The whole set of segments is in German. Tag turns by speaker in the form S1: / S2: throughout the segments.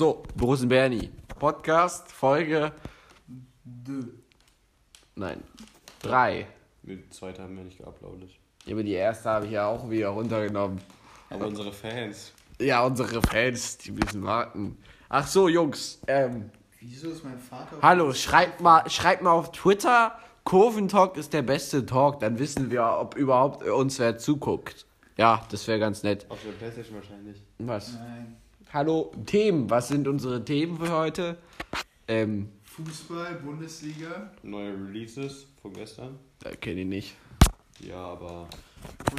S1: So, Boris und Bernie. Podcast, Folge.
S2: Dö.
S1: Nein, drei.
S3: Die zweite haben wir nicht geuploadet.
S1: Aber die erste habe ich ja auch wieder runtergenommen.
S3: Aber unsere Fans.
S1: Ja, unsere Fans, die müssen warten. Ach so, Jungs. Ähm,
S2: Wieso ist mein Vater.
S1: hallo, schreibt mal, schreibt mal auf Twitter. Kurventalk ist der beste Talk. Dann wissen wir, ob überhaupt uns wer zuguckt. Ja, das wäre ganz nett.
S3: Auf der Playstation wahrscheinlich.
S1: Was?
S2: Nein.
S1: Hallo, Themen. Was sind unsere Themen für heute? Ähm,
S2: Fußball, Bundesliga
S3: Neue Releases von gestern.
S1: äh, kenne ich nicht.
S3: Ja, aber.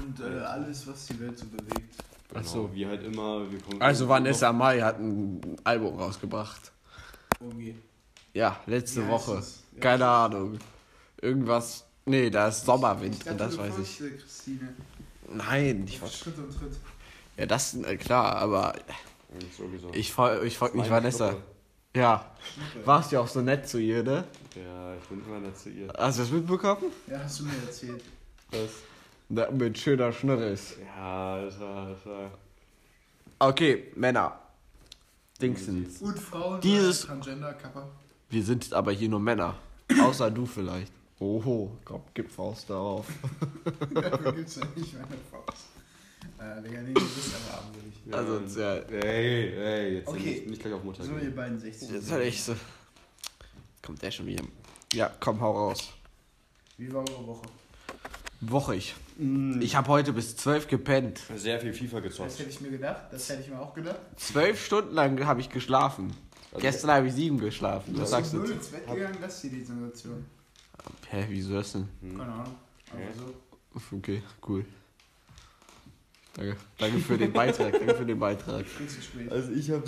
S2: und äh, alles, was die Welt so bewegt.
S3: Genau,
S1: Ach so.
S3: Wie halt immer. Wir kommen
S1: Also Vanessa Mai hat ein Album rausgebracht.
S2: Irgendwie.
S1: Ja, letzte Woche.
S2: Ja.
S1: Keine Ahnung. Irgendwas. Nee, da ist Sommerwind,
S2: Ich dachte,
S1: das
S2: du
S1: weiß ich.
S2: der Christine.
S1: Nein, ich war.
S2: Schritt und Tritt.
S1: Ja, das ist äh, klar, aber
S3: Sowieso.
S1: ich folge ich folg nicht Vanessa.
S3: Schnuppe.
S1: Ja,
S2: Schnuppe.
S1: warst ja auch so nett zu ihr, ne?
S3: Ja, ich bin immer nett zu ihr.
S1: Hast du das mitbekommen?
S2: Ja, hast du mir erzählt.
S3: Das.
S1: Na, mit schöner Schnurres.
S3: Ja, das war. Das war
S1: Okay, Männer. Dingsens.
S2: Und Frauen,
S1: Dieses-
S2: äh, Transgender, Kappa.
S1: Wir sind aber hier nur Männer. Außer du vielleicht. Oho, komm, gib Faust darauf.
S2: Dafür gibt's ja nicht meine Faust. Äh, Digga, nee, du bist aber armselig.
S1: Also, ja.
S3: Ey, ey, jetzt
S2: Okay.
S3: nicht, nicht gleich auf Mutter
S2: So, ihr beiden 60.
S1: Jetzt halt echt so. Kommt der schon wieder. Ja, komm, hau raus.
S2: Wie war eure Woche?
S1: Wochig.
S3: Mm,
S1: Ich habe heute bis zwölf gepennt.
S3: sehr viel FIFA
S2: Das
S3: gezockt.
S2: hätte ich mir gedacht. Das hätte ich mir auch gedacht.
S1: Zwölf Stunden lang habe ich geschlafen.
S3: Also-
S1: Gestern habe ich sieben geschlafen. Was sagst du?
S2: null ins Bett gegangen, das ist die Sensation.
S1: Hä, wieso das denn?
S2: Keine Ahnung.
S3: Ja.
S2: Aber so.
S1: Okay, cool. Danke. Danke für den Beitrag. Danke für den Beitrag.
S3: Also ich habe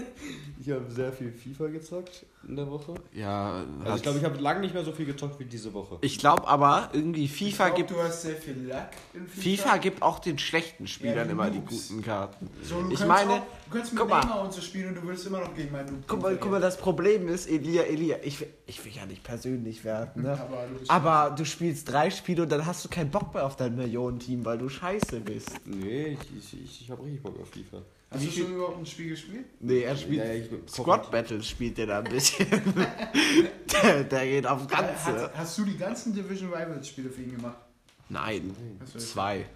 S3: ich hab sehr viel FIFA gezockt in der Woche.
S1: Ja,
S3: Also ich glaube, ich habe lange nicht mehr so viel gezockt wie diese Woche.
S1: ich glaube aber, irgendwie FIFA
S2: ich glaub,
S1: gibt.
S2: Du hast sehr viel Lack in FIFA.
S1: FIFA gibt auch den schlechten Spielern
S2: Ja, die
S1: immer die guten Karten.
S2: So, du
S1: Ich
S2: kannst
S1: meine,
S2: auch, du kannst mit
S1: guck mal.
S2: Neymar und so spielen und du würdest immer noch gegen meinen Noob
S1: Guck mal, guck mal, das Problem ist, Elia, Elia, ich, will- ich will ja nicht persönlich werden, ne?
S2: Aber du
S1: Aber du spielst drei Spiele und dann hast du keinen Bock mehr auf dein Millionenteam, weil du scheiße bist.
S3: Nee, ich, ich, ich, ich habe richtig Bock auf FIFA.
S2: Hast du schon überhaupt ein Spiel gespielt?
S1: Nee, er spielt.
S3: Ja,
S1: Squad Battles spielt der da ein bisschen. der, der geht aufs Ganze.
S2: Hast, hast du die ganzen Division Rivals Spiele für ihn gemacht?
S1: Nein, zwei.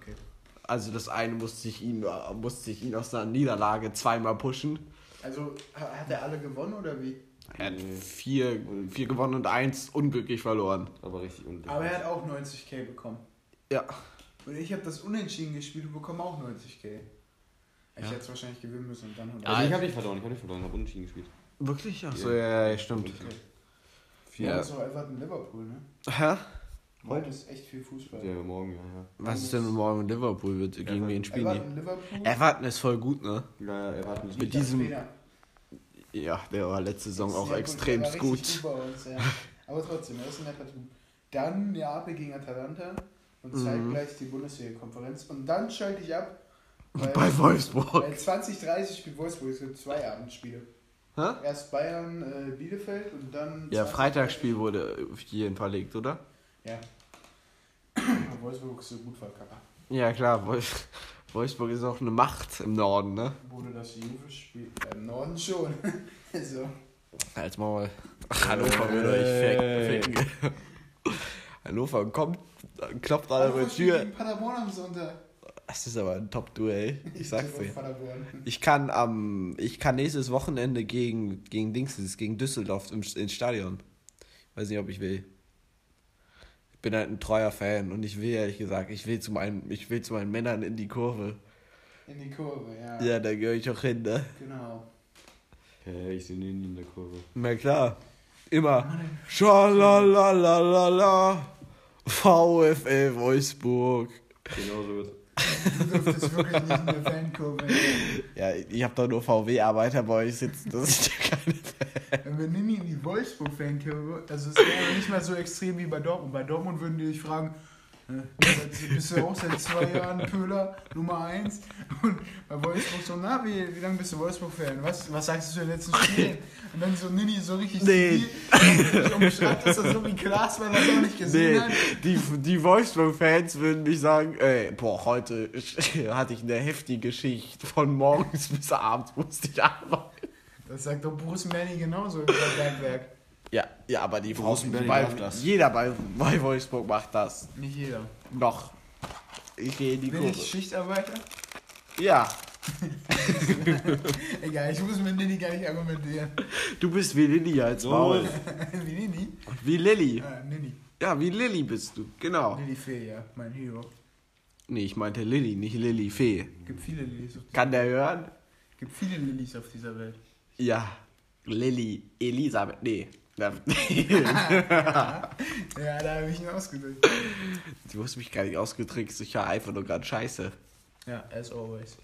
S2: Okay.
S1: Also das eine musste ich ihn, musste ich ihn aus einer Niederlage zweimal pushen.
S2: Also ha- hat er alle gewonnen oder wie?
S1: Er hat vier, vier gewonnen und eins unglücklich verloren.
S3: Aber richtig unglücklich.
S2: Aber er hat auch 90k bekommen.
S1: Ja.
S2: Und ich habe das Unentschieden gespielt und bekomme auch 90k. Ich
S1: Ja.
S2: hätte es wahrscheinlich gewinnen müssen und dann 100.
S3: Also ich habe nicht verloren, ich habe nicht verloren, ich habe unentschieden gespielt.
S1: Wirklich? Ach so,
S3: Ja.
S1: ja, ja, stimmt.
S2: Okay.
S3: Vier.
S2: Ja. Das ist auch Everton Liverpool, ne?
S1: Hä?
S2: Heute ist echt viel Fußball.
S3: Ja, morgen, ja, ja.
S1: Was ist denn mit morgen mit Liverpool? Wird, gegen
S3: Everton.
S1: wen spielen die?
S2: Everton Liverpool.
S1: Everton ist voll gut, ne?
S3: Ja, ja, erwarten
S1: mit
S2: Nicht der
S1: diesem-
S2: Trainer.
S1: Ja, der war letzte Saison auch extrem gut.
S2: bei uns, ja. Aber trotzdem, er ist ein netter Typ. Dann Neapel gegen Atalanta und
S1: Mhm.
S2: zeitgleich die Bundesliga-Konferenz. Und dann schalte ich ab. Weil,
S1: Bei Wolfsburg.
S2: weil 2030 spielt Wolfsburg. Es gibt zwei Abendspiele.
S1: Hä?
S2: Erst Bayern, äh, Bielefeld und dann.
S1: Ja,
S2: 2030
S1: Freitagsspiel wurde hierhin verlegt, oder?
S2: Ja. Wolfsburg ist so gut verkappert.
S1: Ja, klar. Wolf Wolfsburg ist auch eine Macht im Norden, ne?
S2: Wurde das Juve spielt. Äh, Im Norden schon. so.
S1: Als Maul. Hannover will euch ficken. Hannover kommt, klopft an
S2: Hannover
S1: eure
S2: spielt
S1: Tür.
S2: Paderborn am Sonntag.
S1: Das ist aber ein Top-Duell. Ich sag's dir. Ich kann am, ich kann nächstes Wochenende gegen, gegen Dingsens, gegen Düsseldorf im, ins Stadion. Weiß nicht, ob ich will. Ich bin halt ein treuer Fan und ich will ehrlich gesagt, ich will zu meinen, ich will zu meinen Männern in die Kurve.
S2: In die Kurve, ja.
S1: Ja, da gehöre ich auch hin, ne?
S2: Genau.
S3: Ja, ich sehe nie in der Kurve.
S1: Na klar. Immer. Schalalalala. VfL Wolfsburg.
S3: Genau so wird
S2: Du dürftest wirklich nicht in der Fankurve.
S1: Ja, ich hab doch nur VW-Arbeiter bei euch sitzen. Das ist ja keine.
S2: Wenn wir Nini in die Wolfsburg-Fankurve, also es wäre nicht mal so extrem wie bei Dortmund. Bei Dortmund würden die dich fragen? Jetzt bist du auch seit zwei Jahren Pöhler Nummer 1. Und bei Wolfsburg so, na, wie, wie lange bist du Wolfsburg-Fan? Was, was sagst du zu den letzten Spielen? Und dann so Nini so richtig
S1: Nee.
S2: umschreibt das so wie Glas, weil er das auch nicht gesehen
S1: Nee,
S2: hat.
S1: die, die Wolfsburg-Fans würden mich sagen, ey, boah, heute hatte ich eine heftige Schicht. Von morgens bis abends musste ich arbeiten.
S2: Das sagt doch Bruce Manny genauso über Bergwerk.
S1: Ja, ja, aber die Frau,
S3: Berlin
S1: bei,
S3: das.
S1: jeder bei, bei Wolfsburg macht das.
S2: Nicht jeder.
S1: Noch. Ich gehe in die
S2: Bin
S1: Kurve.
S2: ich Schichtarbeiter?
S1: Ja,
S2: Egal, ich muss mit Nini gar nicht argumentieren.
S1: du bist wie Lilly als Maul.
S2: wie Nini?
S1: Wie Lilly.
S2: Ah, Nini.
S1: Ja, wie Lilly bist du. Genau.
S2: Lilly Fee, ja, mein Hero.
S1: Nee, ich meinte Lilly, nicht Lilly Fee.
S2: Gibt viele Lillys auf,
S1: Kann der hören?
S2: gibt viele Lillys auf dieser Welt.
S1: Ja. Lilly Elisabeth. Nee. Ja,
S2: da habe ich ihn ausgedrückt.
S1: Du hast mich gar nicht ausgetrickst. Ich war einfach nur gerade scheiße.
S2: Ja, as always.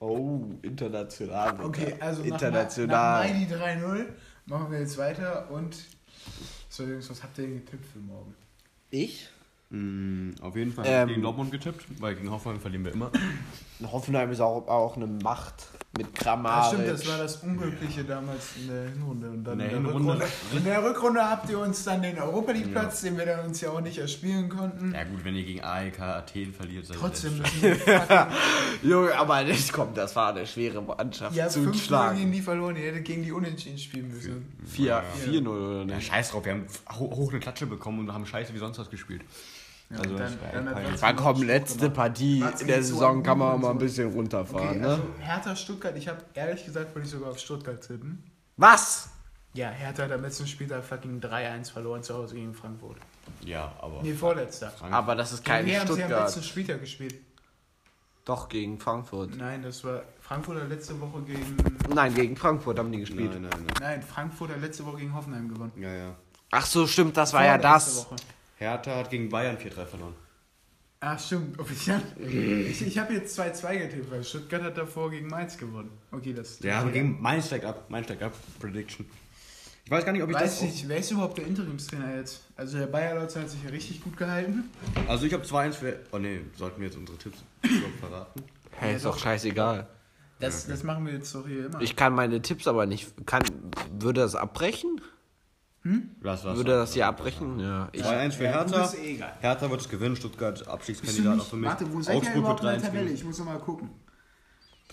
S1: Oh, international.
S2: Okay, also nach,
S1: international.
S2: nach Mighty 3-0 machen wir jetzt weiter und. So, Jungs, was habt ihr denn getippt für morgen?
S1: ich?
S3: Mm, auf jeden Fall
S1: Ähm.
S3: gegen Dortmund getippt, weil gegen Hoffenheim verlieren wir immer.
S1: Hoffenheim ist auch, auch eine Macht mit
S2: Ja,
S1: Kramaric.
S2: stimmt, das war das Unglückliche damals in der Hinrunde. Und dann
S3: In der
S2: in, der
S3: Hinrunde.
S2: Rückrunde, in der Rückrunde habt ihr uns dann den Europa League Platz, den wir dann uns ja auch nicht erspielen konnten.
S3: Ja gut, wenn ihr gegen AEK Athen verliert, seid ihr
S2: Trotzdem müssen wir
S1: Junge, aber das kommt, das war eine schwere Mannschaft
S2: Ja,
S1: zu
S2: 5 gegen
S1: schlagen.
S2: die verloren, ihr hättet gegen die Unentschieden spielen müssen.
S1: 4 4-0 oder
S3: schuld. Ja,
S1: nicht?
S3: scheiß drauf, wir haben ho- hoch eine Klatsche bekommen und haben scheiße wie sonst was gespielt.
S2: Ja,
S3: Also,
S2: dann. Watzke
S1: War komm, letzte. Partie in der Saison
S2: an
S1: kann man auch mal ein bisschen runterfahren,
S2: Okay,
S1: ne?
S2: also Hertha Stuttgart, ich habe ehrlich gesagt, wollte ich sogar auf Stuttgart tippen.
S1: Was?
S2: Ja, Hertha hat am letzten Spieltag fucking 3-1 verloren zu Hause gegen Frankfurt.
S3: Ja, aber.
S2: Nee, vorletzter.
S3: Frank-
S1: Aber das ist kein
S2: Gegen wen haben sie am letzten
S1: Stuttgart.
S2: Spieltag gespielt?
S1: Doch, gegen Frankfurt.
S2: Nein, das war Frankfurt hat letzte Woche gegen.
S1: Nein, gegen Frankfurt haben die gespielt.
S3: Nein, nein, nein.
S2: Nein, Frankfurt hat letzte Woche gegen Hoffenheim gewonnen.
S3: Ja, ja.
S1: Ach so, stimmt, das war ja das.
S2: Woche.
S3: Hertha hat gegen Bayern 4-3 verloren.
S2: Ach, stimmt. Offiziell. Ich, ich habe jetzt 2-2 getippt, weil Stuttgart hat davor gegen Mainz gewonnen. Okay, das.
S3: Ja, aber gegen mein steigt ab. Mein steigt ab. Prediction. Ich weiß gar nicht, ob ich
S2: Weiß
S3: das.
S2: nicht, wer ist überhaupt der Interimstrainer jetzt? Also der Bayer Lotz hat sich ja richtig gut gehalten.
S3: Also ich habe 2-1 für. Oh ne, sollten wir jetzt unsere Tipps überhaupt verraten?
S1: Hey, ist doch scheißegal.
S2: Das, das machen wir jetzt doch hier immer.
S1: Ich kann meine Tipps aber nicht. Kann, würde das abbrechen?
S3: Was, was?
S1: Würde das hier abbrechen? Ja. Ich,
S3: 2-1 für
S2: du
S3: Hertha.
S2: eh egal.
S3: Hertha wird es gewinnen, Stuttgart
S2: du
S3: Abstiegskandidat auch für mich.
S2: warte, wo seid ihr überhaupt
S3: wird
S2: in der
S3: 3-1
S2: Tabelle? Ich muss noch mal gucken.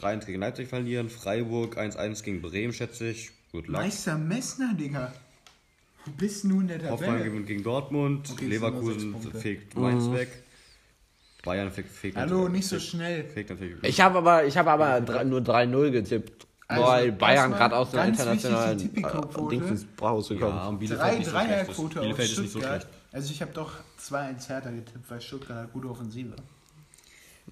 S3: 3-1 gegen Leipzig verlieren, Freiburg 1-1 gegen Bremen, schätze ich. Gut, Luck.
S2: Meister Messner, Digga. Wo bist du in der
S3: Hoffmann
S2: Tabelle?
S3: gewinnt gegen Dortmund,
S2: Okay,
S3: Leverkusen fegt Mainz weg, Bayern fegt, fegt
S2: Hallo,
S3: natürlich-
S2: nicht so schnell.
S3: Fegt natürlich.
S1: ich habe aber, ich habe aber drei, nur 3-0 getippt.
S2: Also,
S1: weil Bayern gerade aus einer
S2: die
S1: internationalen äh, Dings ins Haus
S3: ja,
S1: gekommen.
S3: und Bielefeld
S2: Drei. Dreierquote auf
S3: Bielefeld ist nicht so
S2: Stuttgart.
S3: schlecht.
S2: Also ich habe doch 2-1 Hertha getippt, weil Stuttgart hat gute Offensive.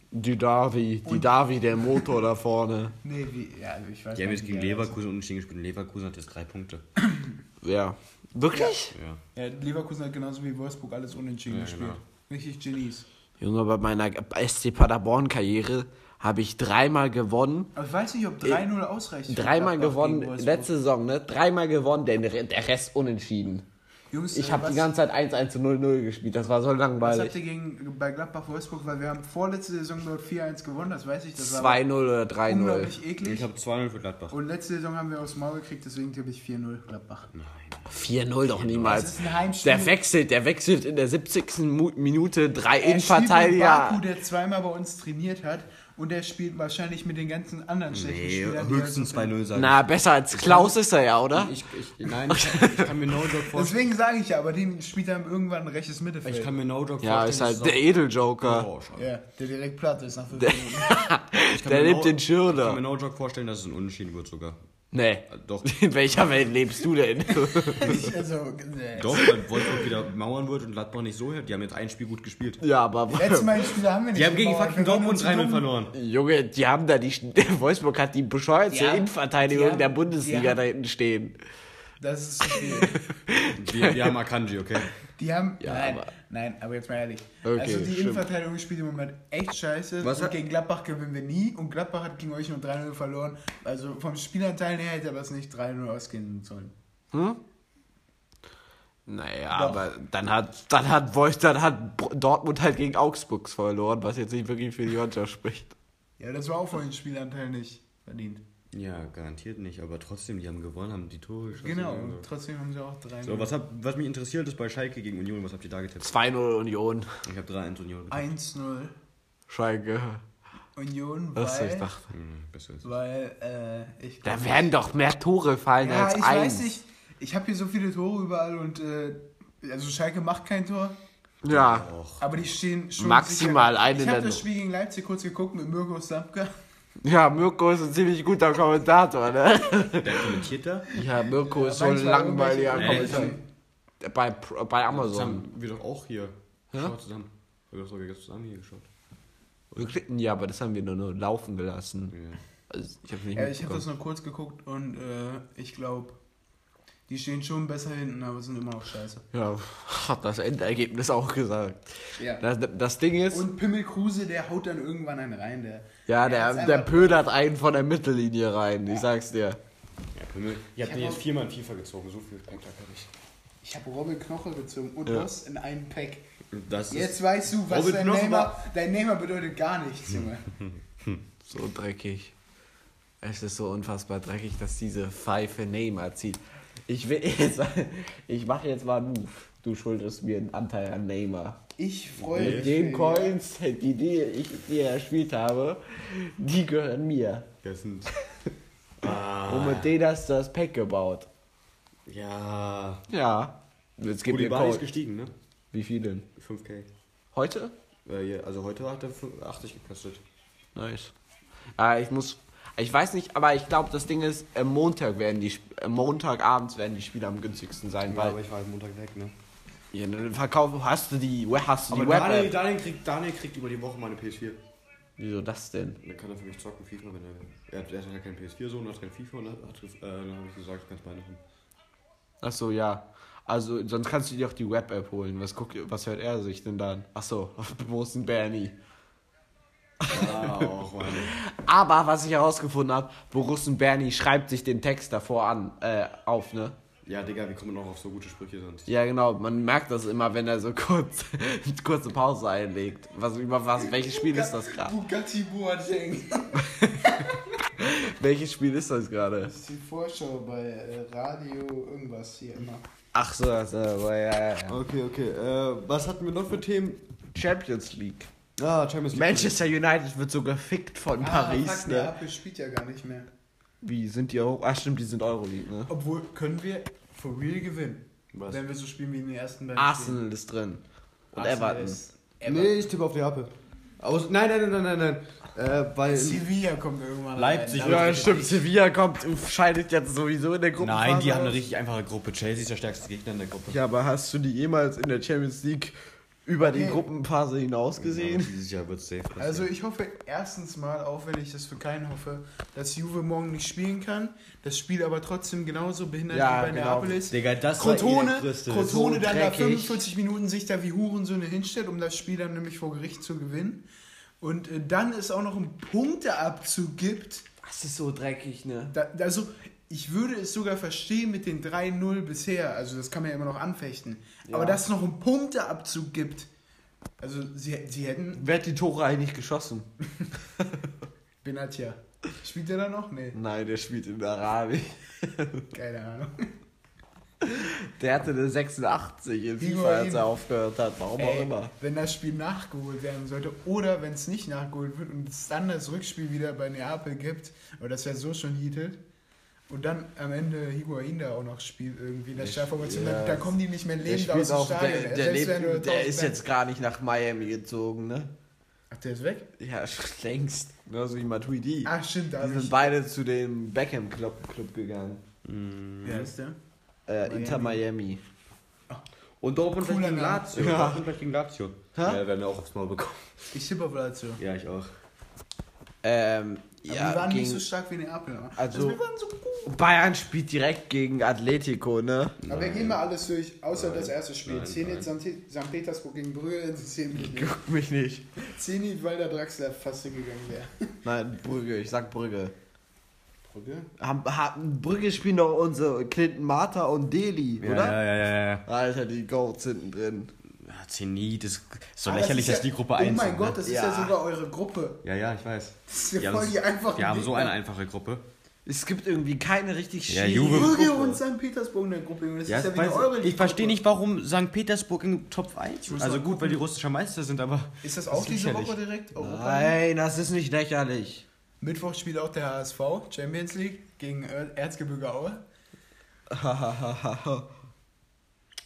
S1: Die Davi, die Davi, der Motor da vorne.
S2: Nee, wie, ja, also ich weiß
S3: Die haben jetzt gegen Leverkusen unentschieden gespielt. und Leverkusen hat jetzt drei Punkte.
S1: Ja. Wirklich?
S3: Ja.
S2: Ja, Leverkusen hat genauso wie Wolfsburg alles unentschieden
S3: Ja,
S2: gespielt.
S3: genau.
S2: Richtig Genies.
S1: Junge, bei meiner SC Paderborn-Karriere habe ich dreimal gewonnen.
S2: Aber ich weiß nicht, ob 3-0 ausreicht. für
S1: Dreimal
S2: Gladbach
S1: gewonnen,
S2: Wolfsburg.
S1: letzte Saison, ne? Dreimal gewonnen, der, der Rest unentschieden.
S2: Jungs,
S1: Ich
S2: äh,
S1: habe die ganze Zeit 1-1 zu 0-0 gespielt, das war so
S2: Was habt
S1: langweilig.
S2: ihr gegen, bei Gladbach-Wolfsburg? Weil wir haben vorletzte Saison dort 4-1 gewonnen, das weiß ich. Das war
S1: 2-0 oder 3-0.
S2: unglaublich eklig.
S3: Ich habe 2-0 für Gladbach.
S2: Und letzte Saison haben wir aufs Maul gekriegt, deswegen tippe ich 4-0 Gladbach.
S1: 4-0 doch
S2: Das
S1: niemals.
S2: ist ein Heimspiel.
S1: Der wechselt, der wechselt in der 70. Mu- Minute drei
S2: Er
S1: Innenverteidiger.
S2: Baku, der zweimal bei uns trainiert hat. Und der spielt wahrscheinlich mit den ganzen anderen schlechten
S3: Nee,
S2: Spielern.
S3: höchstens
S2: er so
S3: 2-0 sagen.
S1: Na, besser als Klaus ist er ja, oder?
S3: Ich, ich, nein, ich, ich kann mir no joke vorstellen.
S2: Deswegen sage ich ja, aber den spielt er irgendwann ein rechtes Mittelfeld.
S3: Ich kann mir no joke
S1: Ja,
S3: vorstellen.
S1: ist halt der Edeljoker.
S3: Oh,
S2: ja, der direkt platt ist nach 5
S1: Der-
S2: Minuten.
S3: Kann
S1: Der nimmt
S3: no-
S1: den
S3: Ich kann mir no joke vorstellen, dass es ein Unentschieden wird sogar.
S1: Nee.
S3: Doch,
S1: In welcher Welt lebst du denn?
S2: Ich, also, nee.
S3: doch, weil Wolfsburg wieder mauern wird und Gladbach nicht so hält. Die haben jetzt ein Spiel gut gespielt.
S1: ja, aber.
S2: Letztes Mal die Spiele haben wir nicht
S3: Die haben gegen fucking
S2: Wir
S3: Dortmund
S2: nur zu
S3: 3-0
S2: dumm.
S3: verloren.
S1: Junge, die haben da die. Wolfsburg hat die bescheuerte
S2: Ja,
S1: Innenverteidigung
S2: die haben-
S1: der Bundesliga
S2: haben-
S1: da hinten stehen.
S2: Das ist zu viel.
S3: Die, die haben Akanji, okay?
S2: Die haben.
S1: Ja,
S2: nein,
S1: aber-
S2: nein, aber jetzt mal ehrlich.
S1: Okay,
S2: also die
S1: stimmt.
S2: Innenverteidigung spielt im Moment echt scheiße.
S3: Was
S2: und
S3: hat-
S2: gegen Gladbach gewinnen wir nie. Und Gladbach hat gegen euch nur 3-0 verloren. Also vom Spielanteil her hätte das nicht 3-0 ausgehen sollen.
S1: Hm? Naja,
S2: Doch.
S1: aber dann hat, dann hat Wolf, dann hat Dortmund halt gegen Augsburg verloren, was jetzt nicht wirklich für die Mannschaft spricht.
S2: Ja, das war auch von den Spielanteil nicht verdient.
S3: Ja, garantiert nicht, aber trotzdem, die haben gewonnen, haben die Tore geschossen.
S2: Genau,
S3: Also.
S2: und trotzdem haben sie auch drei.
S3: So, was, hab, was mich interessiert ist bei Schalke gegen Union, was habt ihr da getippt?
S1: 2-0 Union.
S3: Ich habe 3-1 Union getippt.
S2: 1-0
S1: Schalke.
S2: Union,
S1: Was ich
S2: weil,
S1: dachte.
S3: Besser ist es.
S2: weil äh, ich
S1: Da
S2: glaub-
S1: werden doch mehr Tore fallen
S2: Ja,
S1: als
S2: ich
S1: eins.
S2: weiß nicht. Ich habe hier so viele Tore überall und äh, also Schalke macht kein Tor,
S1: Ja.
S2: Aber die stehen schon
S1: Maximal
S2: sicher.
S1: eine
S2: Ich habe das Spiel gegen Leipzig kurz geguckt mit Mirko Slapka.
S1: Ja, Mirko ist ein ziemlich guter Kommentator, ne?
S3: Der kommentiert da?
S1: Ja, Mirko ist so ein langweiliger
S2: irgendwelche-
S1: Kommentator. Bei, bei
S3: Das
S1: Amazon.
S3: haben wir doch auch hier
S1: Ja?
S3: geschaut zusammen. Wir haben doch sogar gestern zusammen hier geschaut.
S1: Wir klicken, ja, aber das haben wir nur, nur laufen gelassen.
S3: Ja.
S1: Also, ich habe nicht
S2: Ja, ich habe
S1: mitbekommen.
S2: das nur kurz geguckt und äh, ich glaube, die stehen schon besser hinten, aber sind immer noch scheiße.
S1: Ja, hat das Endergebnis auch gesagt.
S2: Ja.
S1: Das, das Ding ist,
S2: Und Pimmel Kruse, der haut dann irgendwann einen rein. Der,
S1: ja,
S2: der
S1: der, pödert einen von der Mittellinie rein, ich sag's dir.
S3: Ich
S2: hab
S3: habe den jetzt viermal in FIFA gezogen, so viel Pack habe ich.
S2: Ich habe Robin Knoche gezogen und
S1: Ja.
S2: Ross in einen Pack.
S3: Das ist
S2: Jetzt weißt du, was
S3: Robin
S2: dein
S3: Knoche
S2: Neymar, dein Neymar bedeutet gar nichts, Junge.
S1: So dreckig. Es ist so unfassbar dreckig, dass diese Pfeife Neymar zieht. Ich will jetzt, ich mache jetzt mal einen Move. Du schuldest mir einen Anteil an Neymar.
S2: Ich freue mich.
S1: Mit den. Coins, die, die ich dir erspielt habe, die gehören mir.
S3: Das sind.
S1: Und
S3: ah,
S1: mit denen hast du das Pack gebaut.
S3: ja.
S1: Ja. Jetzt gib mir
S3: Koulibaly ist gestiegen, ne?
S1: Wie viel denn?
S3: 5k.
S1: Heute?
S3: Äh, ja, also heute hat er 80 gekostet.
S1: Nice. Äh, ich muss. Ich weiß nicht, aber ich glaube, das Ding ist, am Montag werden die am Montagabends werden die Spiele am günstigsten sein,
S3: Ja,
S1: weil
S3: aber ich war halt Montag weg, ne?
S1: ja, dann verkauf, hast du die, hast du die Web
S3: Daniel. Daniel, kriegt, Daniel kriegt über die Woche meine PS4.
S1: Wieso das denn?
S3: Dann kann er für mich zocken, FIFA, wenn er. Er hat, er hat halt kein PS4-Sohn, hat kein FIFA und hat, hat, äh, dann habe ich gesagt, du kannst beide haben.
S1: Ach so, ja. Also sonst kannst du dir auch die Web App holen. Was guckt, was hört er sich denn dann? Ach so, wo ist denn Bernie?
S3: Meine.
S1: Aber was ich herausgefunden habe, Borussen Bernie schreibt sich den Text davor an, äh, auf, ne?
S3: Ja, Digga, wie kommen wir noch auf so gute Sprüche sonst?
S1: Ja, genau. Man merkt das immer, wenn er so kurz kurze Pause einlegt. Was über was? Welches Spiel ist das gerade?
S2: Bugatti Boateng.
S1: Welches Spiel ist das gerade?
S2: Das ist die Vorschau bei äh, Radio irgendwas hier immer.
S1: Ach so, also, ja, ja, ja.
S3: Okay, okay. Äh, was hatten wir noch für Themen?
S1: Champions League.
S3: Ah, Champions League.
S1: Manchester United wird so gefickt von Paris,
S2: fuck,
S1: ne?
S2: Neapel spielt ja gar nicht mehr.
S1: Wie sind die auch? Ach stimmt, die sind Euroleague, ne?
S2: Obwohl, können wir for real gewinnen.
S3: Was?
S2: Wenn wir so spielen wie in den ersten beiden
S1: Arsenal ist drin. Und
S2: Spielen. Arsenal
S1: Everton.
S2: ist- Everton.
S3: Nee, ich tippe auf Neapel. Aus, nein, nein, nein, nein, nein, nein. Äh, weil.
S2: Sevilla kommt irgendwann
S3: Leipzig
S2: rein.
S1: Ja, stimmt. Sevilla kommt, scheidet jetzt sowieso in der Gruppe.
S3: Nein, die haben eine richtig einfache Gruppe. Chelsea ist der stärkste Gegner in der Gruppe.
S1: Ja, aber hast du die jemals in der Champions League über die
S2: Okay.
S1: Gruppenphase hinaus
S3: Aber
S1: gesehen?
S3: Dieses Jahr wird safe passieren.
S2: Also ich hoffe erstens mal, auch wenn ich das für keinen hoffe, dass Juve morgen nicht spielen kann. Das Spiel aber trotzdem genauso behindert
S1: Ja,
S2: wie bei
S1: genau.
S2: Neapel ist.
S3: Digga, das
S2: Crotone,
S3: größte-
S2: Crotone
S1: so
S2: dann da
S1: dreckig.
S2: 45 Minuten sich da wie Hurensöhne hinstellt, um das Spiel dann nämlich vor Gericht zu gewinnen. Und äh, dann es auch noch einen Punkteabzug gibt.
S1: Das ist so dreckig, ne?
S2: Da, also ich würde es sogar verstehen mit den 3-0 bisher. Also das kann man ja immer noch anfechten.
S1: Ja.
S2: Aber dass es noch einen Punkteabzug gibt. Also sie, sie hätten...
S1: Wer hat die Tore eigentlich geschossen?
S2: Benatia. Spielt der da noch? Nee,
S1: Nein, der spielt in Arabien.
S2: keine Ahnung.
S1: Der hatte eine 86 in FIFA, als er aufgehört hat. Warum auch
S2: Ey,
S1: immer.
S2: wenn das Spiel nachgeholt werden sollte oder wenn es nicht nachgeholt wird und es dann das Rückspiel wieder bei Neapel gibt, aber das wäre so schon heated, und dann am Ende Higuain da auch noch spielt irgendwie in der Startformation,
S1: ja,
S2: dann kommen die nicht mehr lebend aus dem
S1: auch,
S2: Stadion.
S1: der, der, lebt, der
S2: 1000
S1: ist jetzt gar nicht nach Miami gezogen, ne?
S2: Ach, der ist weg?
S1: Ja, schon längst. Genauso wie Matuidi.
S2: Ach, stimmt, da
S1: Die sind
S2: ich...
S1: beide zu dem Beckham Club, Club gegangen.
S2: Wer ist der?
S1: Äh,
S2: Miami.
S1: Inter Miami.
S3: Und Dortmund
S2: Cooler
S3: gegen. Lazio.
S1: Ja.
S3: Dortmund gegen Lazio. Ja, werden wir auch aufs Maul bekommen.
S2: Ich tippe auf Lazio.
S3: Ja, ich auch.
S1: Ähm,
S2: Aber
S1: ja,
S2: die waren
S1: gegen,
S2: nicht so stark wie Neapel. ne?
S1: Also-
S2: wir waren so gut.
S1: Bayern spielt direkt gegen Atletico, ne?
S2: Aber wir
S3: Nein.
S2: gehen mal alles durch, außer
S3: Nein.
S2: das erste Spiel.
S3: Nein,
S2: Zenit. St. Petersburg gegen Brügge interessiert mich nicht.
S1: Guck mich nicht.
S2: Zenit, weil der Draxler fast hingegangen wäre.
S1: Nein, Brügge, ich sag Brügge.
S3: Brücke?
S1: Haben, haben, Brücke spielen doch unsere Clinton Martha und Deli, oder?
S3: Ja, ja, ja, ja.
S1: Alter, die Goats hinten drin.
S3: Ja Zenit, das ist so
S2: Aber
S3: lächerlich,
S2: das
S3: dass
S2: ist
S3: die Gruppe
S2: ja,
S3: 1
S2: Oh mein
S3: sind,
S2: Gott,
S3: ne?
S2: das ist
S1: Ja.
S2: ja sogar eure Gruppe.
S3: Ja, ja, ich weiß.
S2: Das ist ja
S3: Die
S2: voll
S3: haben,
S2: die einfachen
S3: die haben so eine einfache Gruppe.
S1: Es gibt irgendwie keine richtig
S3: Ja,
S1: schwierige
S3: Juve-
S2: Brügge
S1: Gruppe.
S2: und St. Petersburg in der Gruppe. Das
S3: Ja,
S2: ist ja
S3: ich
S2: wie eine
S3: weiß-
S2: eure
S3: ich verstehe nicht, warum St. Petersburg in Top 1
S2: muss
S3: Also gut, weil die russischer Meister sind, aber.
S2: Ist das auch
S3: ist
S2: diese
S3: lächerlich.
S2: Woche direkt? Europa?
S1: Nein, das ist nicht lächerlich.
S2: Mittwoch spielt auch der HSV Champions League gegen Er- Erzgebirge Aue.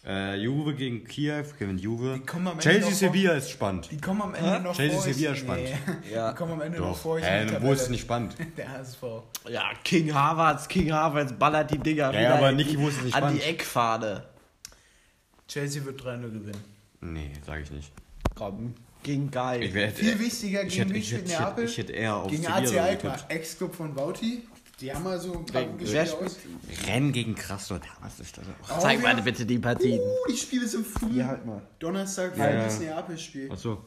S3: Äh, Juve gegen Kiew, gewinnt Juve.
S2: Die kommen am Ende
S3: Chelsea
S2: noch vor-
S3: Sevilla ist spannend.
S2: Die kommen am Ende noch
S3: Chelsea
S2: vor.
S3: Sevilla spannend.
S2: Nee.
S1: Ja.
S2: Die kommen am Ende noch
S3: Doch.
S2: vor. euch in
S3: Hä,
S2: die
S3: wo ist es nicht spannend?
S2: Der HSV.
S1: Ja, King Harvards, King Harvards ballert die Dinger
S3: Ja,
S1: wieder
S3: aber Niki,
S1: die-
S3: wo ist es nicht
S1: an die
S3: spannend?
S1: Eckfahne.
S2: Chelsea wird 3-0 gewinnen.
S3: Nee, sage ich nicht.
S1: Komm, ging geil.
S3: Ich wär-
S2: Viel wichtiger
S3: ich
S2: gegen
S3: hätte,
S2: wen
S3: ich,
S2: spielt
S3: hätte, ich, hätte,
S2: Neapel?
S3: ich hätte eher auf
S2: Gegen
S3: Sevilla
S2: AC Alkmaar. Ex-Club von Bauti. Die haben mal so ein paar gute
S1: wer
S2: Spiele
S1: spielt?
S2: aus.
S3: Renn gegen Krasnodar, was ist das?
S2: Oh,
S1: Zeig mal bitte die Partien.
S2: Uh, die Spiele sind früh.
S1: Ja, halt mal.
S2: Donnerstag,
S3: Ja,
S2: Freitags
S3: ja.
S2: Neapel-Spiel.
S3: Achso,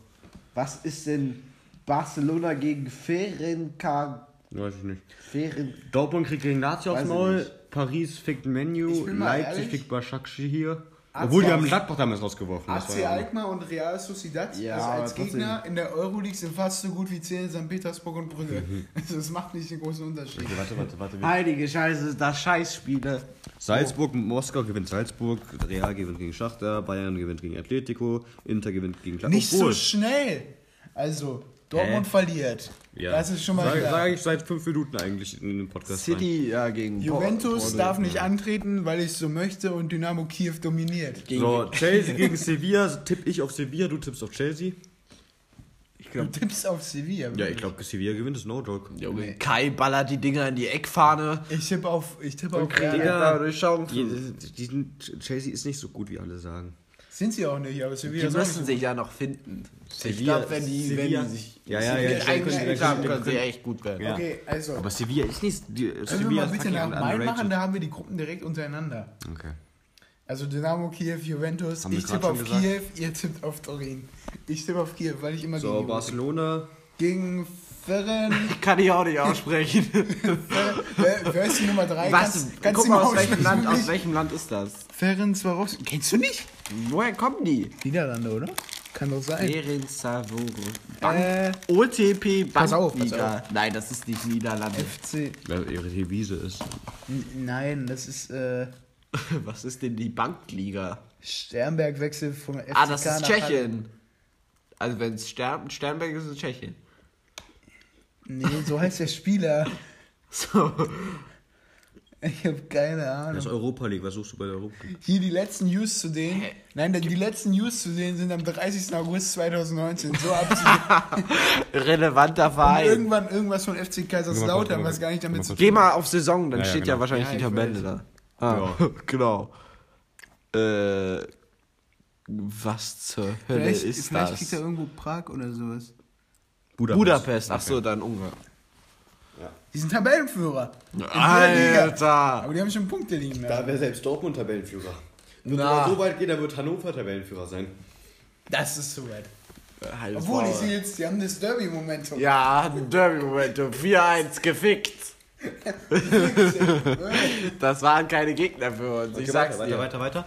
S1: Was ist denn Barcelona gegen Ferenca...
S3: weiß ich nicht.
S1: Feren...
S3: Dortmund kriegt gegen Lazio aufs
S1: ich
S3: Maul. Paris fickt
S2: Ich
S3: Menu,
S2: bin mal
S3: Leipzig
S2: ehrlich.
S3: fickt Başakşehir hier.
S2: AC
S3: Obwohl, die haben Gladbach damals rausgeworfen.
S2: AC
S3: ja-
S2: Alkmaar und Real Sociedad
S1: Ja,
S2: also als
S1: aber trotzdem.
S2: Gegner in der Euroleague sind fast so gut wie 10 St. Petersburg und Brügge.
S3: Mhm.
S2: Also das macht nicht den großen Unterschied.
S3: Okay, warte, warte, warte.
S1: Heilige Scheiße, das Scheißspiele.
S3: Salzburg, Moskau gewinnt Salzburg, Real gewinnt gegen Schachter, Bayern gewinnt gegen Atletico, Inter gewinnt gegen Gladbach.
S2: Nicht so schnell. Also, Dortmund
S3: Hä?
S2: verliert.
S3: Ja.
S2: Das ist schon mal
S3: Sag,
S2: klar.
S3: sag ich seit fünf Minuten eigentlich in dem Podcast. rein.
S1: City, ja, gegen...
S2: Juventus
S1: Porto.
S2: darf nicht antreten, weil ich so möchte und Dynamo Kiew dominiert.
S1: Gegen,
S3: So, Chelsea gegen Sevilla, tipp ich auf Sevilla, du tippst auf Chelsea.
S1: ich
S2: Du
S1: glaub,
S2: tippst auf Sevilla.
S3: Ja,
S2: wirklich.
S3: ich glaube, Sevilla gewinnt, ist no joke.
S1: Junge, Kai ballert die Dinger in die Eckfahne.
S2: Ich tippe auf, ich tippe auf.
S1: Digga, durch Chancen.
S3: Die, die, die, Chelsea ist nicht so gut, wie alle sagen.
S2: Sind sie auch nicht, aber Sevilla
S1: Die müssen sich ja noch finden. ich
S3: Sevilla-
S1: glaube, wenn die,
S3: Sevilla-
S1: wenn die sich
S3: Ja, ja, ja,
S1: Sevilla
S3: ich
S2: ich
S1: haben, können sie echt gut werden.
S3: Ja.
S2: Okay, also.
S3: Aber Sevilla ist nicht. Die,
S2: Können wir
S3: Sevilla
S2: mal bitte nach Main machen, da haben wir die Gruppen direkt untereinander.
S3: Okay.
S2: Also Dynamo Kiew, Juventus.
S3: Haben
S2: ich tippe auf
S3: gesagt.
S2: Kiew, ihr tippt auf Turin. Ich tippe auf Kiew, weil ich immer
S3: So,
S2: gegen
S3: Barcelona.
S2: gegen Ferren.
S1: Kann ich auch nicht aussprechen.
S2: wer, ist die Nummer 3?
S1: Was?
S2: Kannst, kannst
S1: Guck
S2: du
S1: mal, aus welchem, Land, aus welchem Land ist das?
S2: Ferenc Swarovski. Kennst du nicht?
S1: Woher kommen die?
S2: Niederlande, oder? Kann doch sein.
S1: Ferin Savogo.
S2: Äh,
S1: OTP
S2: Pass auf, pass
S1: Bankliga. Nein, das ist nicht Niederlande.
S2: FC.
S3: Wer ihre Devise ist.
S2: N- Nein, das ist äh,
S1: Was ist denn die Bankliga?
S2: Sternberg-Wechsel vom FCK
S1: Ah, das ist
S2: nach Halle.
S1: Tschechien. Also wenn es Stern, Sternberg ist, ist es Tschechien.
S2: Nee, so heißt der Spieler.
S1: So.
S2: Ich habe keine
S3: Das
S2: Ahnung.
S3: ist Europa League. Was suchst du bei der Europa League?
S2: Hier die letzten News zu denen.
S1: Hä?
S2: Nein, die letzten News zu denen sind am 30. August 2019. So abzugeben.
S1: Relevanter
S2: Und
S1: Verein.
S2: irgendwann irgendwas von FC Kaiserslautern, was gar nicht damit zu tun
S1: Geh mal auf Saison, dann
S3: Ja, ja,
S1: steht
S3: genau.
S1: ja wahrscheinlich
S2: Ja,
S1: die Tabelle da. Ah, genau. Äh, was zur Hölle
S2: Vielleicht,
S1: ist
S2: vielleicht
S1: das?
S2: kriegt er irgendwo Prag oder sowas.
S1: Budapest, ach so, dann Ungarn.
S2: Die sind Tabellenführer.
S1: Alter!
S2: Aber die haben schon Punkte liegen.
S3: Da wäre selbst Dortmund Tabellenführer. Wenn
S1: Na.
S3: wir so weit gehen, dann wird Hannover Tabellenführer sein.
S2: Das ist so weit.
S1: Halt
S2: Obwohl, ich sehe jetzt, die haben das Derby-Momentum.
S1: Ja, Derby-Momentum. 4-1 gefickt. Das waren keine Gegner für uns. Ich
S3: Okay,
S1: sag's
S3: weiter,
S1: dir.
S3: weiter, weiter, weiter.